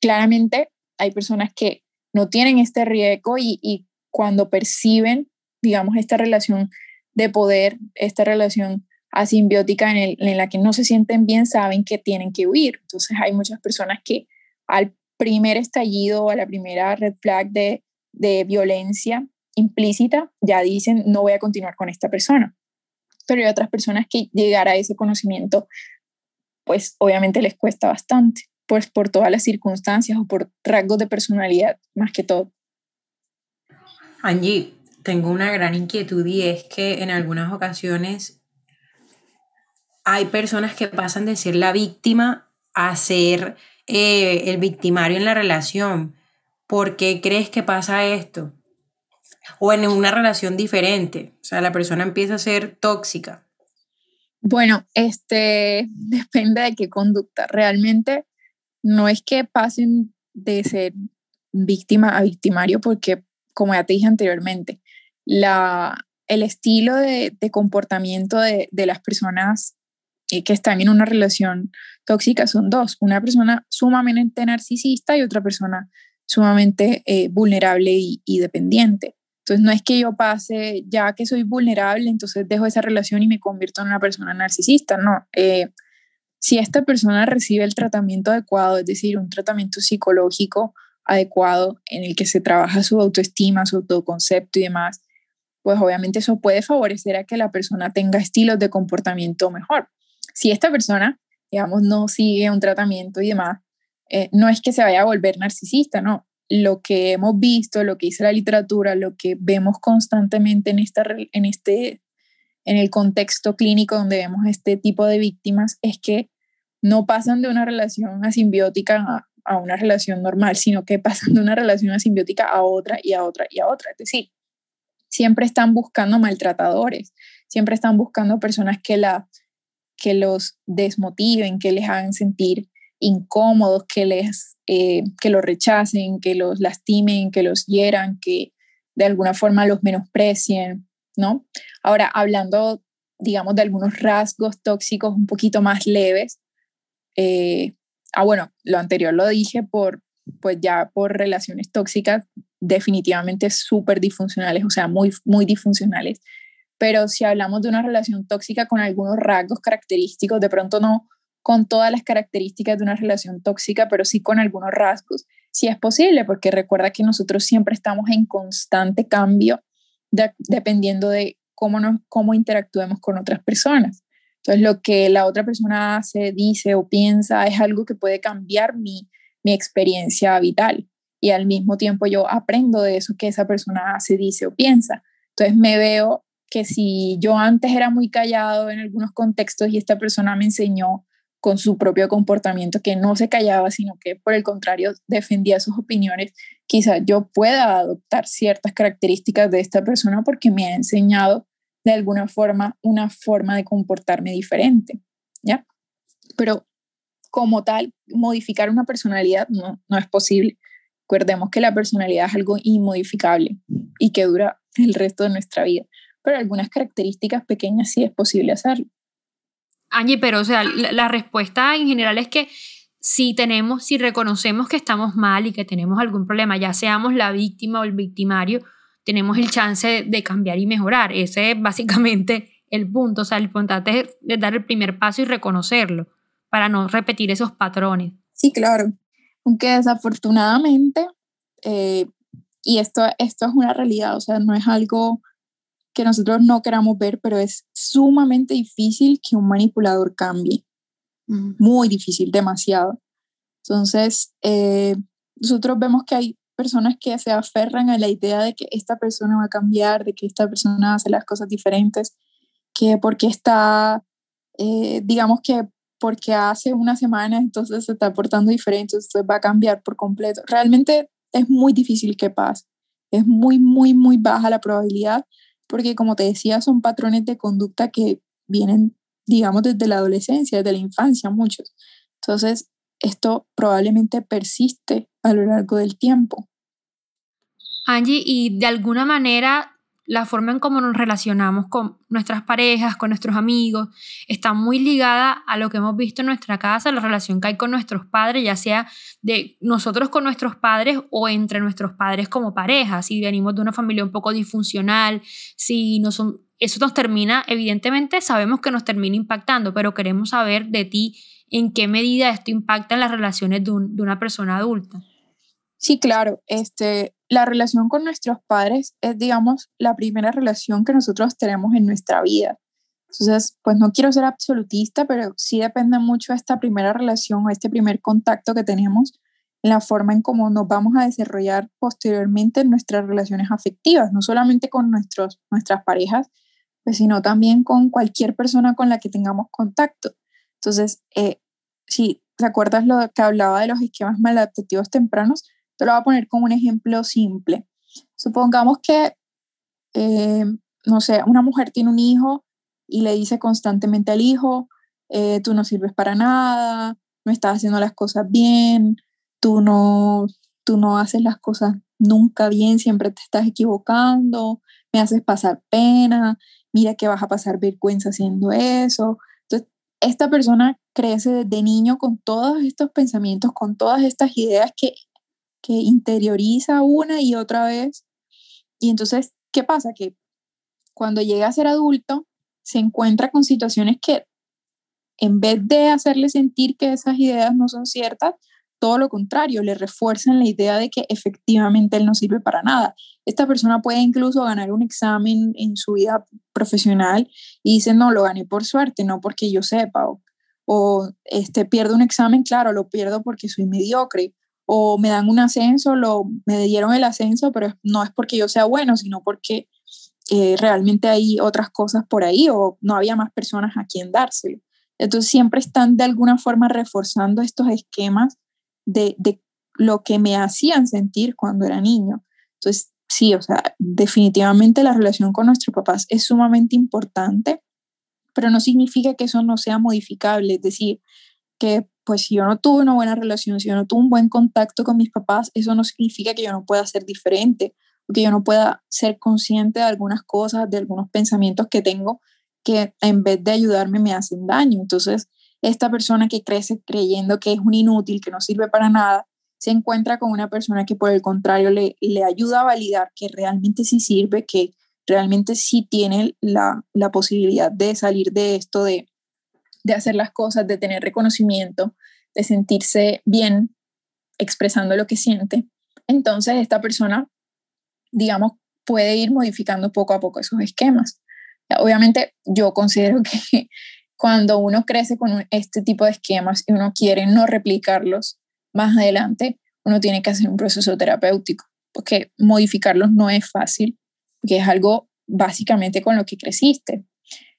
S3: Claramente hay personas que no tienen este riesgo y, y cuando perciben, digamos, esta relación de poder, esta relación asimbiótica en, en la que no se sienten bien saben que tienen que huir. Entonces hay muchas personas que al primer estallido a la primera red flag de, de violencia implícita ya dicen no voy a continuar con esta persona. Pero hay otras personas que llegar a ese conocimiento pues obviamente les cuesta bastante, pues por todas las circunstancias o por rasgos de personalidad más que todo.
S2: Angie, tengo una gran inquietud y es que en algunas ocasiones hay personas que pasan de ser la víctima a ser eh, el victimario en la relación. ¿Por qué crees que pasa esto? O en una relación diferente. O sea, la persona empieza a ser tóxica.
S3: Bueno, este depende de qué conducta. Realmente no es que pasen de ser víctima a victimario, porque, como ya te dije anteriormente, la, el estilo de, comportamiento de, las personas que están en una relación tóxica son dos. Una persona sumamente narcisista y otra persona sumamente eh, vulnerable y, dependiente. Entonces no es que yo pase, ya que soy vulnerable, entonces dejo esa relación y me convierto en una persona narcisista, no. Eh, si esta persona recibe el tratamiento adecuado, es decir, un tratamiento psicológico adecuado en el que se trabaja su autoestima, su autoconcepto y demás, pues obviamente eso puede favorecer a que la persona tenga estilos de comportamiento mejor. Si esta persona, digamos, no sigue un tratamiento y demás, eh, no es que se vaya a volver narcisista, no. Lo que hemos visto, lo que dice la literatura, lo que vemos constantemente en, esta, en, este, en el contexto clínico donde vemos este tipo de víctimas es que no pasan de una relación asimbiótica a, a una relación normal, sino que pasan de una relación asimbiótica a otra y a otra y a otra. Es decir, siempre están buscando maltratadores, siempre están buscando personas que, la, que los desmotiven, que les hagan sentir incómodos, que, les, eh, que los rechacen, que los lastimen, que los hieran, que de alguna forma los menosprecien, ¿no? Ahora, hablando, digamos, de algunos rasgos tóxicos un poquito más leves, eh, ah, bueno, lo anterior lo dije por, pues ya por relaciones tóxicas definitivamente súper disfuncionales, o sea, muy, muy disfuncionales. Pero si hablamos de una relación tóxica con algunos rasgos característicos, de pronto no con todas las características de una relación tóxica, pero sí con algunos rasgos, si es posible, porque recuerda que nosotros siempre estamos en constante cambio dependiendo de cómo, nos, cómo interactuemos con otras personas. Entonces, lo que la otra persona hace, dice o piensa es algo que puede cambiar mi, mi experiencia vital y al mismo tiempo yo aprendo de eso que esa persona hace, dice o piensa. Entonces me veo que si yo antes era muy callado en algunos contextos y esta persona me enseñó con su propio comportamiento que no se callaba, sino que por el contrario defendía sus opiniones, quizás yo pueda adoptar ciertas características de esta persona porque me ha enseñado de alguna forma una forma de comportarme diferente, ¿ya? Pero como tal, modificar una personalidad no, no es posible. Recordemos que la personalidad es algo inmodificable y que dura el resto de nuestra vida, pero algunas características pequeñas sí es posible hacerlo.
S1: Angie, pero o sea, la, respuesta en general es que si tenemos, si reconocemos que estamos mal y que tenemos algún problema, ya seamos la víctima o el victimario, tenemos el chance de, cambiar y mejorar. Ese es básicamente el punto. O sea, el importante es dar el primer paso y reconocerlo para no repetir esos patrones.
S3: Sí, claro. Aunque desafortunadamente, eh, y esto, esto es una realidad, o sea, no es algo que nosotros no queramos ver, pero es sumamente difícil que un manipulador cambie. Muy difícil, demasiado. Entonces, eh, nosotros vemos que hay personas que se aferran a la idea de que esta persona va a cambiar, de que esta persona hace las cosas diferentes, que porque está, eh, digamos que porque hace una semana entonces se está portando diferente, entonces va a cambiar por completo. Realmente es muy difícil que pase. Es muy, muy, muy baja la probabilidad porque como te decía, son patrones de conducta que vienen, digamos, desde la adolescencia, desde la infancia, muchos. Entonces, esto probablemente persiste a lo largo del tiempo.
S1: Angie, y de alguna manera la forma en cómo nos relacionamos con nuestras parejas, con nuestros amigos, está muy ligada a lo que hemos visto en nuestra casa, la relación que hay con nuestros padres, ya sea de nosotros con nuestros padres o entre nuestros padres como pareja, si venimos de una familia un poco disfuncional, si no son, eso nos termina, evidentemente sabemos que nos termina impactando, pero queremos saber de ti en qué medida esto impacta en las relaciones de, de una persona adulta.
S3: Sí, claro, este, la relación con nuestros padres es, digamos, la primera relación que nosotros tenemos en nuestra vida. Entonces, pues no quiero ser absolutista, pero sí depende mucho de esta primera relación o este primer contacto que tenemos en la forma en cómo nos vamos a desarrollar posteriormente en nuestras relaciones afectivas, no solamente con nuestros, nuestras parejas, pues, sino también con cualquier persona con la que tengamos contacto. Entonces, eh, si te acuerdas lo que hablaba de los esquemas maladaptativos tempranos, lo voy a poner como un ejemplo simple. Supongamos que, eh, no sé, una mujer tiene un hijo y le dice constantemente al hijo, eh, tú no sirves para nada, no estás haciendo las cosas bien, tú no, tú no haces las cosas nunca bien, siempre te estás equivocando, me haces pasar pena, mira que vas a pasar vergüenza haciendo eso. Entonces, esta persona crece desde niño con todos estos pensamientos, con todas estas ideas que, que interioriza una y otra vez. Y entonces, ¿qué pasa? Que cuando llega a ser adulto, se encuentra con situaciones que en vez de hacerle sentir que esas ideas no son ciertas, todo lo contrario, le refuerzan la idea de que efectivamente él no sirve para nada. Esta persona puede incluso ganar un examen en su vida profesional y dice, no, lo gané por suerte, no porque yo sepa. O, o este, pierdo un examen, claro, lo pierdo porque soy mediocre. O me dan un ascenso, lo, me dieron el ascenso, pero no es porque yo sea bueno, sino porque eh, realmente hay otras cosas por ahí o no había más personas a quien dárselo. Entonces siempre están de alguna forma reforzando estos esquemas de, lo que me hacían sentir cuando era niño. Entonces, sí, o sea, definitivamente la relación con nuestros papás es sumamente importante, pero no significa que eso no sea modificable. Es decir, que pues si yo no tuve una buena relación, si yo no tuve un buen contacto con mis papás, eso no significa que yo no pueda ser diferente, que yo no pueda ser consciente de algunas cosas, de algunos pensamientos que tengo que en vez de ayudarme me hacen daño. Entonces, esta persona que crece creyendo que es un inútil, que no sirve para nada, se encuentra con una persona que por el contrario le, le ayuda a validar que realmente sí sirve, que realmente sí tiene la, la posibilidad de salir de esto, de, de hacer las cosas, de tener reconocimiento, de sentirse bien expresando lo que siente. Entonces, esta persona digamos, puede ir modificando poco a poco esos esquemas. Obviamente yo considero que cuando uno crece con este tipo de esquemas y uno quiere no replicarlos más adelante, uno tiene que hacer un proceso terapéutico, porque modificarlos no es fácil, porque es algo básicamente con lo que creciste.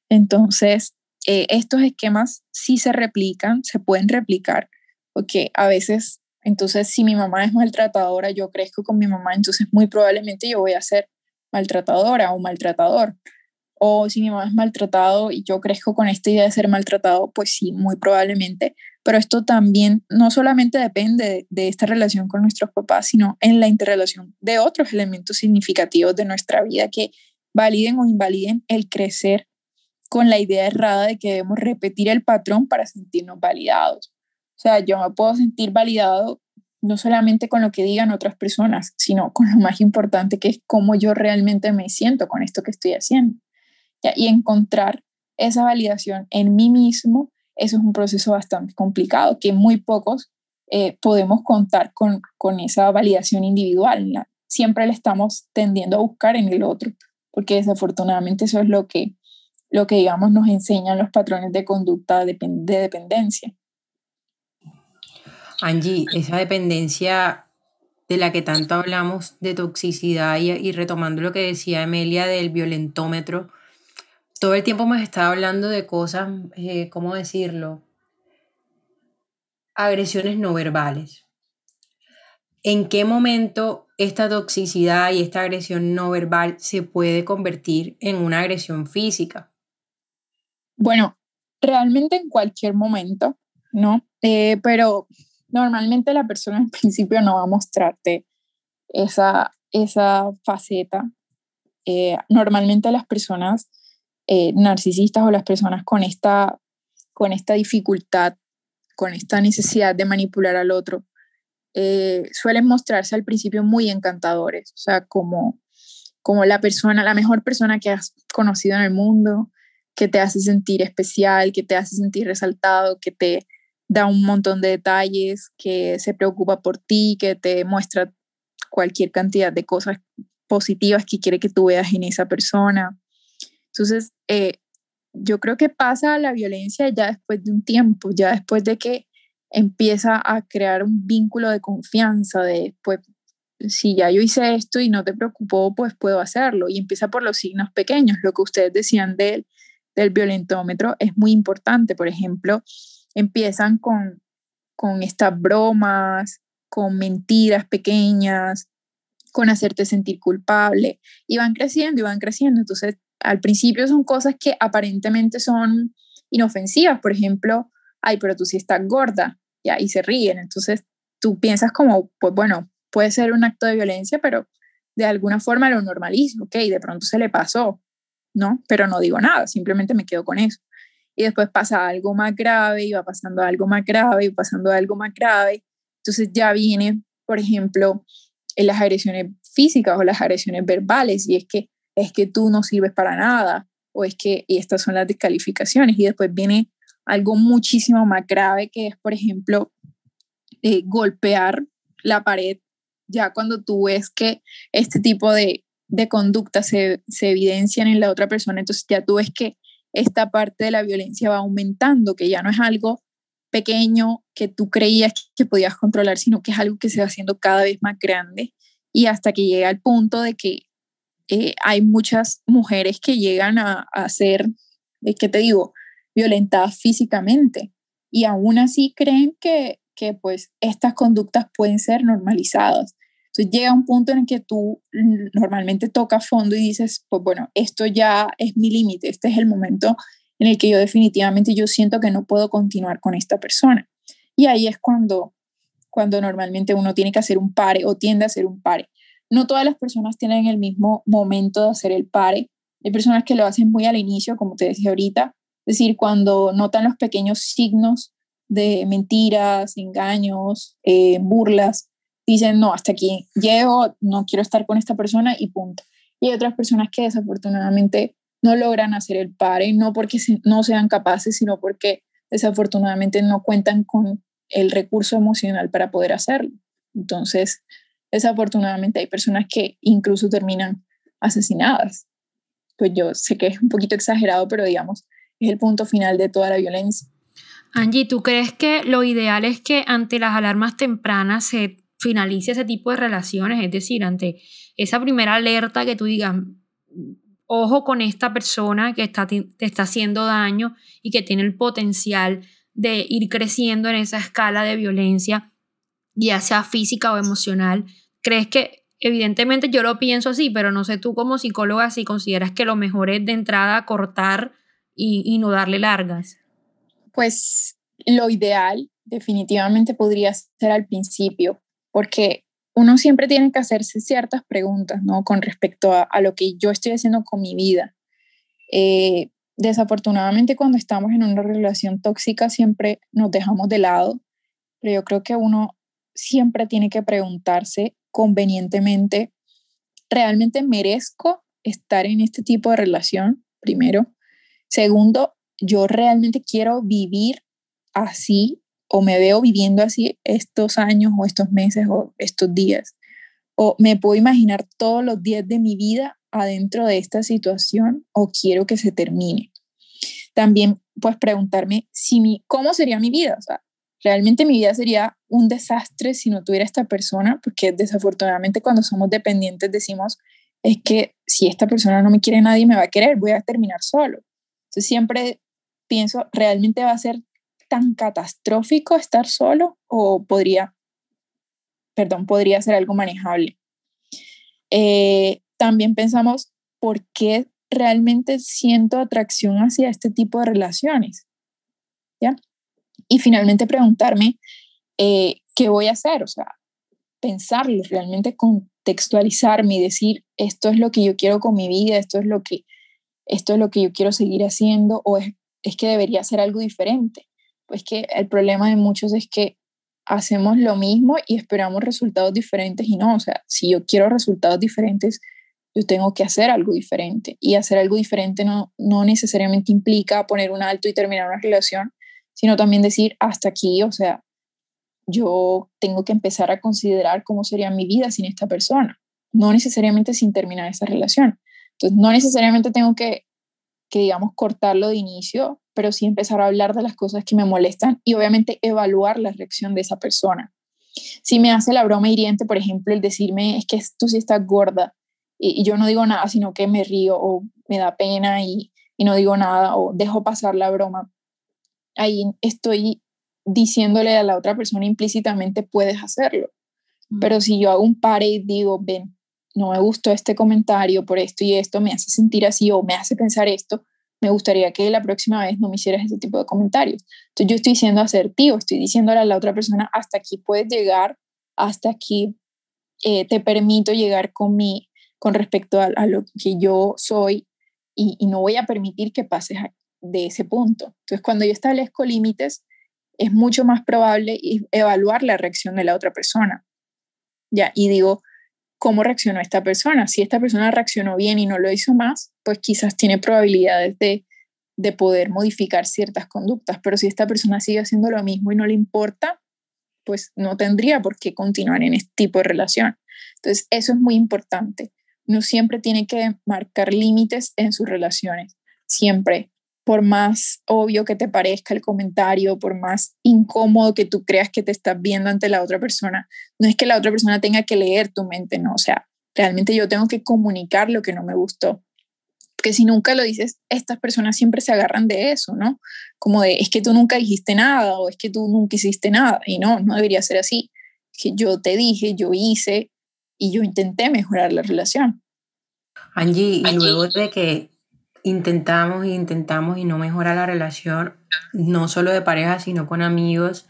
S3: Entonces, eh, estos esquemas sí se replican, se pueden replicar, porque a veces entonces, si mi mamá es maltratadora, yo crezco con mi mamá, entonces muy probablemente yo voy a ser maltratadora o maltratador. O si mi mamá es maltratado y yo crezco con esta idea de ser maltratado, pues sí, muy probablemente. Pero esto también no solamente depende de esta relación con nuestros papás, sino en la interrelación de otros elementos significativos de nuestra vida que validen o invaliden el crecer con la idea errada de que debemos repetir el patrón para sentirnos validados. O sea, yo me puedo sentir validado no solamente con lo que digan otras personas, sino con lo más importante que es cómo yo realmente me siento con esto que estoy haciendo. Y encontrar esa validación en mí mismo, eso es un proceso bastante complicado, que muy pocos eh, podemos contar con, con esa validación individual. Siempre le estamos tendiendo a buscar en el otro, porque desafortunadamente eso es lo que, lo que digamos, nos enseñan los patrones de conducta de dependencia.
S2: Angie, esa dependencia de la que tanto hablamos de toxicidad y, retomando lo que decía Emelia del violentómetro, todo el tiempo hemos estado hablando de cosas, eh, ¿cómo decirlo? Agresiones no verbales. ¿En qué momento esta toxicidad y esta agresión no verbal se puede convertir en una agresión física?
S3: Bueno, realmente en cualquier momento, ¿no? Eh, pero normalmente la persona en principio no va a mostrarte esa, esa faceta. Eh, normalmente las personas eh, narcisistas o las personas con esta, con esta dificultad, con esta necesidad de manipular al otro, suelen mostrarse al principio muy encantadores, o sea, como, como la persona, la mejor persona que has conocido en el mundo, que te hace sentir especial, que te hace sentir resaltado, que te da un montón de detalles, que se preocupa por ti, que te muestra cualquier cantidad de cosas positivas que quiere que tú veas en esa persona. Entonces, eh, yo creo que pasa la violencia ya después de un tiempo, ya después de que empieza a crear un vínculo de confianza, de pues si ya yo hice esto y no te preocupó, pues puedo hacerlo. Y empieza por los signos pequeños. Lo que ustedes decían del, del violentómetro es muy importante. Por ejemplo, empiezan con, con estas bromas, con mentiras pequeñas, con hacerte sentir culpable, y van creciendo y van creciendo. Entonces, al principio son cosas que aparentemente son inofensivas, por ejemplo, ay, pero tú sí estás gorda, ya, y se ríen. Entonces, tú piensas como, pues bueno, puede ser un acto de violencia, pero de alguna forma lo normalizo, ok, de pronto se le pasó, ¿no? Pero no digo nada, simplemente me quedo con eso. Y después pasa algo más grave y va pasando algo más grave y pasando algo más grave. Entonces ya viene, por ejemplo, en las agresiones físicas o las agresiones verbales y es que es que tú no sirves para nada o es que y estas son las descalificaciones y después viene algo muchísimo más grave que es, por ejemplo, eh, golpear la pared ya cuando tú ves que este tipo de, de conductas se, se evidencian en la otra persona, entonces ya tú ves que esta parte de la violencia va aumentando, que ya no es algo pequeño que tú creías que podías controlar, sino que es algo que se va haciendo cada vez más grande y hasta que llega al punto de que eh, hay muchas mujeres que llegan a, a ser, ¿qué te digo?, violentadas físicamente y aún así creen que, que pues estas conductas pueden ser normalizadas. Entonces llega un punto en el que tú normalmente tocas fondo y dices, pues bueno, esto ya es mi límite, este es el momento en el que yo definitivamente yo siento que no puedo continuar con esta persona. Y ahí es cuando, cuando normalmente uno tiene que hacer un pare o tiende a hacer un pare. No todas las personas tienen el mismo momento de hacer el pare. Hay personas que lo hacen muy al inicio, como te decía ahorita, es decir, cuando notan los pequeños signos de mentiras, engaños, eh, burlas, dicen, no, hasta aquí llego, no quiero estar con esta persona y punto. Y hay otras personas que desafortunadamente no logran hacer el pare, no porque no sean capaces, sino porque desafortunadamente no cuentan con el recurso emocional para poder hacerlo. Entonces, desafortunadamente hay personas que incluso terminan asesinadas. Pues yo sé que es un poquito exagerado, pero digamos, es el punto final de toda la violencia.
S1: Angie, ¿tú crees que lo ideal es que ante las alarmas tempranas se finalice ese tipo de relaciones, es decir, ante esa primera alerta que tú digas, ojo con esta persona que está, te está haciendo daño y que tiene el potencial de ir creciendo en esa escala de violencia, ya sea física o emocional. ¿Crees que, evidentemente yo lo pienso así, pero no sé tú como psicóloga si consideras que lo mejor es de entrada cortar y, y no darle largas?
S3: Pues lo ideal definitivamente podría ser al principio, porque uno siempre tiene que hacerse ciertas preguntas, ¿no? Con respecto a, lo que yo estoy haciendo con mi vida. Eh, desafortunadamente cuando estamos en una relación tóxica siempre nos dejamos de lado, pero yo creo que uno siempre tiene que preguntarse convenientemente, ¿realmente merezco estar en este tipo de relación? Primero. Segundo, ¿yo realmente quiero vivir así o me veo viviendo así estos años o estos meses o estos días. O me puedo imaginar todos los días de mi vida adentro de esta situación o quiero que se termine. También pues preguntarme si mi, cómo sería mi vida. O sea, realmente mi vida sería un desastre si no tuviera esta persona, porque desafortunadamente cuando somos dependientes decimos, es que si esta persona no me quiere nadie me va a querer, voy a terminar solo. Entonces siempre pienso, realmente va a ser tan catastrófico estar solo o podría, perdón, podría ser algo manejable. Eh, también pensamos, ¿por qué realmente siento atracción hacia este tipo de relaciones? ¿Ya? Y finalmente preguntarme, eh, ¿qué voy a hacer? O sea, pensarlo, realmente contextualizarme y decir, esto es lo que yo quiero con mi vida, esto es lo que, esto es lo que yo quiero seguir haciendo o es, es que debería hacer algo diferente pues que el problema de muchos es que hacemos lo mismo y esperamos resultados diferentes y no, o sea, si yo quiero resultados diferentes, yo tengo que hacer algo diferente y hacer algo diferente no, no necesariamente implica poner un alto y terminar una relación, sino también decir hasta aquí, o sea, yo tengo que empezar a considerar cómo sería mi vida sin esta persona, no necesariamente sin terminar esa relación. Entonces, no necesariamente tengo que, que digamos, cortarlo de inicio, pero sí empezar a hablar de las cosas que me molestan y obviamente evaluar la reacción de esa persona. Si me hace la broma hiriente, por ejemplo, el decirme, es que tú sí estás gorda y, yo no digo nada, sino que me río o me da pena y, y no digo nada o dejo pasar la broma, ahí estoy diciéndole a la otra persona implícitamente, puedes hacerlo. Pero si yo hago un pare y digo, ven, no me gustó este comentario por esto y esto, me hace sentir así o me hace pensar esto, me gustaría que la próxima vez no me hicieras ese tipo de comentarios. Entonces yo estoy siendo asertivo, estoy diciéndole a la otra persona, hasta aquí puedes llegar, hasta aquí eh, te permito llegar con, mi, con respecto a, lo que yo soy y, y, no voy a permitir que pases de ese punto. Entonces, cuando yo establezco límites, es mucho más probable evaluar la reacción de la otra persona. Ya, y digo, ¿cómo reaccionó esta persona? Si esta persona reaccionó bien y no lo hizo más, pues quizás tiene probabilidades de, de poder modificar ciertas conductas, pero si esta persona sigue haciendo lo mismo y no le importa, pues no tendría por qué continuar en este tipo de relación. Entonces, eso es muy importante. Uno siempre tiene que marcar límites en sus relaciones, siempre. Por más obvio que te parezca el comentario, por más incómodo que tú creas que te estás viendo ante la otra persona, no es que la otra persona tenga que leer tu mente, no, o sea, realmente yo tengo que comunicar lo que no me gustó porque si nunca lo dices, estas personas siempre se agarran de eso, ¿no? Como de, es que tú nunca dijiste nada o es que tú nunca hiciste nada. Y no, no debería ser así. Es que yo te dije, yo hice y yo intenté mejorar la relación.
S2: Angie, y luego de que intentamos y intentamos y no mejora la relación, no solo de pareja, sino con amigos,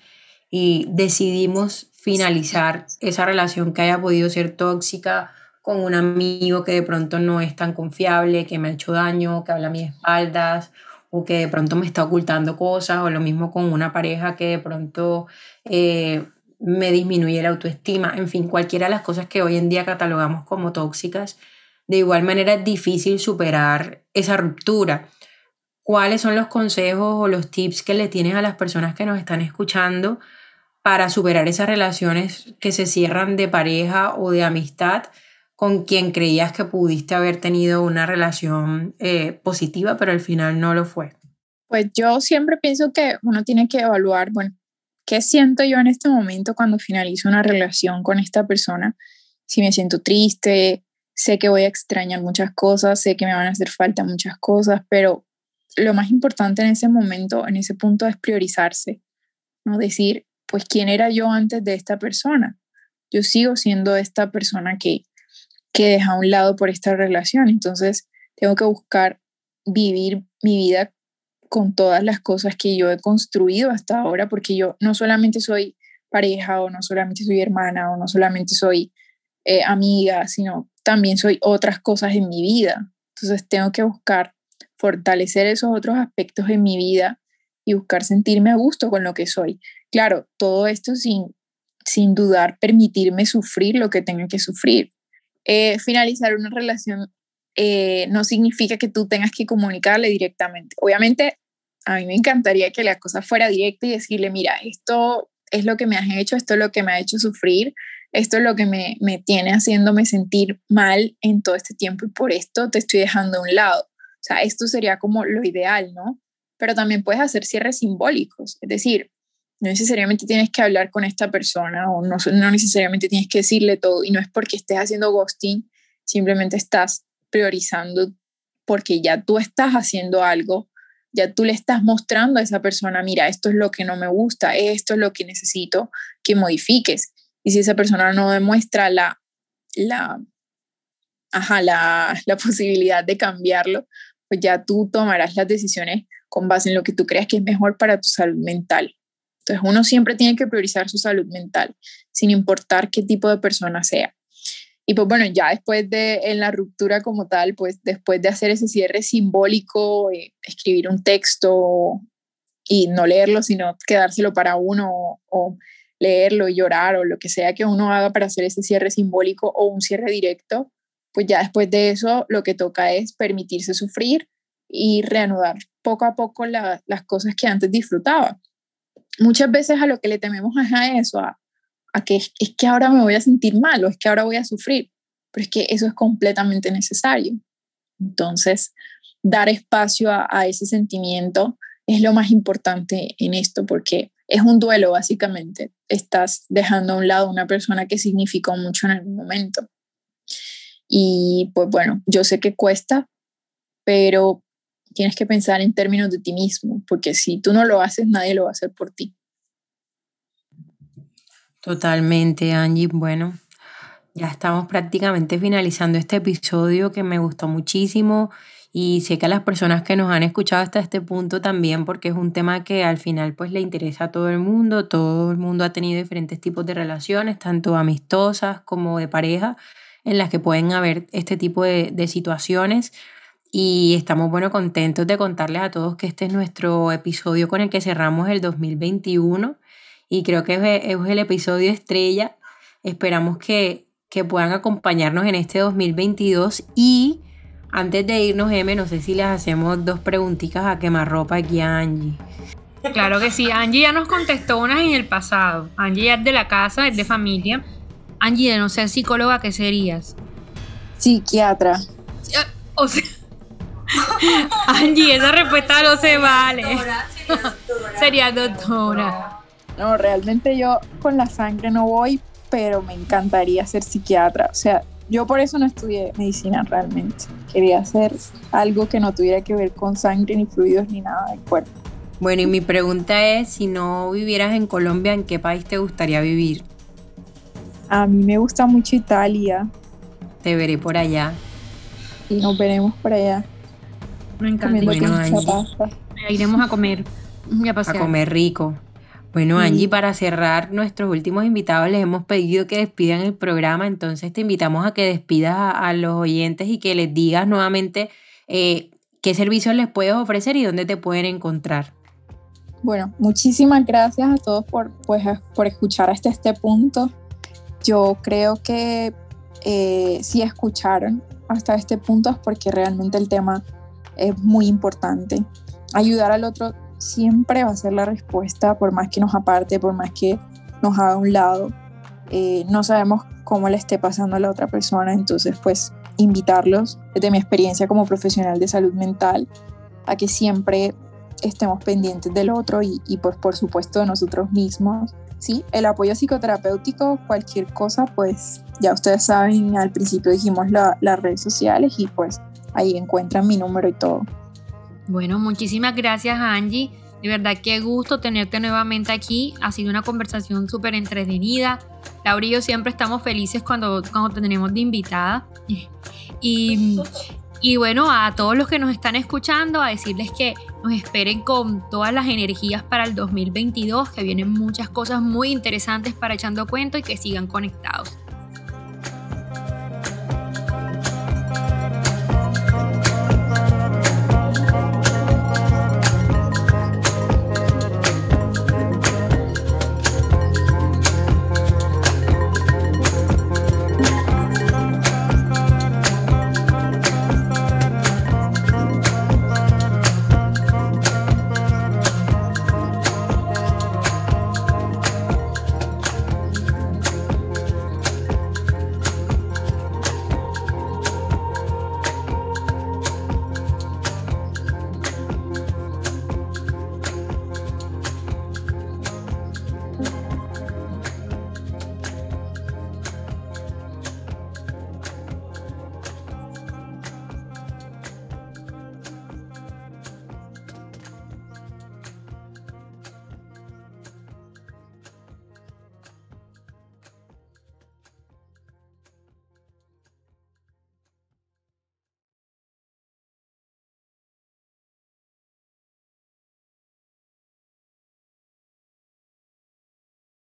S2: y decidimos finalizar esa relación que haya podido ser tóxica con un amigo que de pronto no es tan confiable, que me ha hecho daño, que habla a mis espaldas o que de pronto me está ocultando cosas, o lo mismo con una pareja que de pronto eh, me disminuye la autoestima, en fin, cualquiera de las cosas que hoy en día catalogamos como tóxicas, de igual manera es difícil superar esa ruptura. ¿Cuáles son los consejos o los tips que le tienes a las personas que nos están escuchando para superar esas relaciones que se cierran de pareja o de amistad con quien creías que pudiste haber tenido una relación eh, positiva, pero al final no lo fue?
S3: Pues yo siempre pienso que uno tiene que evaluar, bueno, ¿qué siento yo en este momento cuando finalizo una relación con esta persona? Si me siento triste, sé que voy a extrañar muchas cosas, sé que me van a hacer falta muchas cosas, pero lo más importante en ese momento, en ese punto, es priorizarse, ¿no? Decir, pues, ¿quién era yo antes de esta persona? Yo sigo siendo esta persona que, que deja a un lado por esta relación. Entonces, tengo que buscar vivir mi vida con todas las cosas que yo he construido hasta ahora, porque yo no solamente soy pareja o no solamente soy hermana o no solamente soy eh, amiga, sino también soy otras cosas en mi vida. Entonces tengo que buscar fortalecer esos otros aspectos en mi vida y buscar sentirme a gusto con lo que soy. Claro, todo esto sin, sin dudar permitirme sufrir lo que tenga que sufrir. Eh, finalizar una relación eh, no significa que tú tengas que comunicarle directamente. Obviamente, a mí me encantaría que la cosa fuera directa y decirle, mira, esto es lo que me has hecho, esto es lo que me ha hecho sufrir, esto es lo que me, me tiene haciéndome sentir mal en todo este tiempo y por esto te estoy dejando a un lado. O sea, esto sería como lo ideal, ¿no? Pero también puedes hacer cierres simbólicos, es decir, no necesariamente tienes que hablar con esta persona o no, no necesariamente tienes que decirle todo y no es porque estés haciendo ghosting, simplemente estás priorizando porque ya tú estás haciendo algo, ya tú le estás mostrando a esa persona, mira, esto es lo que no me gusta, esto es lo que necesito que modifiques. Y si esa persona no demuestra la, la, ajá, la, la posibilidad de cambiarlo, pues ya tú tomarás las decisiones con base en lo que tú creas que es mejor para tu salud mental. Entonces uno siempre tiene que priorizar su salud mental, sin importar qué tipo de persona sea. Y pues bueno, ya después de en la ruptura como tal, pues después de hacer ese cierre simbólico, eh, escribir un texto y no leerlo, sino quedárselo para uno o, leerlo y llorar o lo que sea que uno haga para hacer ese cierre simbólico o un cierre directo, pues ya después de eso lo que toca es permitirse sufrir y reanudar poco a poco las cosas que antes disfrutaba muchas veces a lo que le tememos es a eso, a, que es, que ahora me voy a sentir mal o es que ahora voy a sufrir, pero es que eso es completamente necesario. Entonces, dar espacio a, a ese sentimiento es lo más importante en esto porque es un duelo básicamente. Estás dejando a un lado una persona que significó mucho en algún momento. Y pues bueno, yo sé que cuesta, pero tienes que pensar en términos de ti mismo, porque si tú no lo haces, nadie lo va a hacer por ti.
S2: Totalmente, Angie. Bueno, ya estamos prácticamente finalizando este episodio que me gustó muchísimo y sé que a las personas que nos han escuchado hasta este punto también, porque es un tema que al final pues le interesa a todo el mundo, todo el mundo ha tenido diferentes tipos de relaciones, tanto amistosas como de pareja, en las que pueden haber este tipo de, de situaciones. Y estamos, bueno, contentos de contarles a todos que este es nuestro episodio con el que cerramos el 2021 y creo que es, el episodio estrella. Esperamos que, que puedan acompañarnos en este 2022 y antes de irnos, M, no sé si les hacemos dos preguntitas a quemarropa aquí a Angie.
S1: Claro que sí, Angie ya nos contestó unas en el pasado. Angie ya es de la casa, es de familia. Angie, de no ser psicóloga, ¿qué serías?
S3: Psiquiatra.
S1: O sea, Angie, esa respuesta no se vale. Sería doctora.
S3: No, realmente yo con la sangre no voy, pero me encantaría ser psiquiatra. O sea, yo por eso no estudié medicina realmente. Quería hacer algo que no tuviera que ver con sangre, ni fluidos, ni nada del cuerpo.
S2: Bueno, y mi pregunta es, si no vivieras en Colombia, ¿en qué país te gustaría vivir?
S3: A mí me gusta mucho Italia.
S2: Te veré por allá.
S3: Y nos veremos por allá.
S1: Me encanta.
S2: Bueno.
S1: Iremos a comer. Y a
S2: A
S1: pasear.
S2: comer rico. Bueno,
S3: Sí.
S2: Angie, para cerrar, nuestros últimos invitados les hemos pedido que despidan el programa, entonces te invitamos a que despidas a, a los oyentes y que les digas nuevamente eh, qué servicios les puedes ofrecer y dónde te pueden encontrar.
S3: Bueno, muchísimas gracias a todos por, pues, por escuchar hasta este punto. Yo creo que eh, si escucharon hasta este punto es porque realmente el tema es muy importante. Ayudar al otro siempre va a ser la respuesta, por más que nos aparte, por más que nos haga a un lado. Eh, no sabemos cómo le esté pasando a la otra persona, entonces pues invitarlos desde mi experiencia como profesional de salud mental a que siempre estemos pendientes del otro y, y, pues por supuesto de nosotros mismos. Sí, el apoyo psicoterapéutico, cualquier cosa, pues ya ustedes saben, al principio dijimos la, las redes sociales y pues ahí encuentran mi número y todo.
S1: Bueno, muchísimas gracias Angie. De verdad, qué gusto tenerte nuevamente aquí. Ha sido una conversación súper entretenida. Laura y yo siempre estamos felices cuando, cuando te tenemos de invitada. Y, y bueno, a todos los que nos están escuchando, a decirles que nos esperen con todas las energías para el 2022, que vienen muchas cosas muy interesantes para echando cuento y que sigan conectados.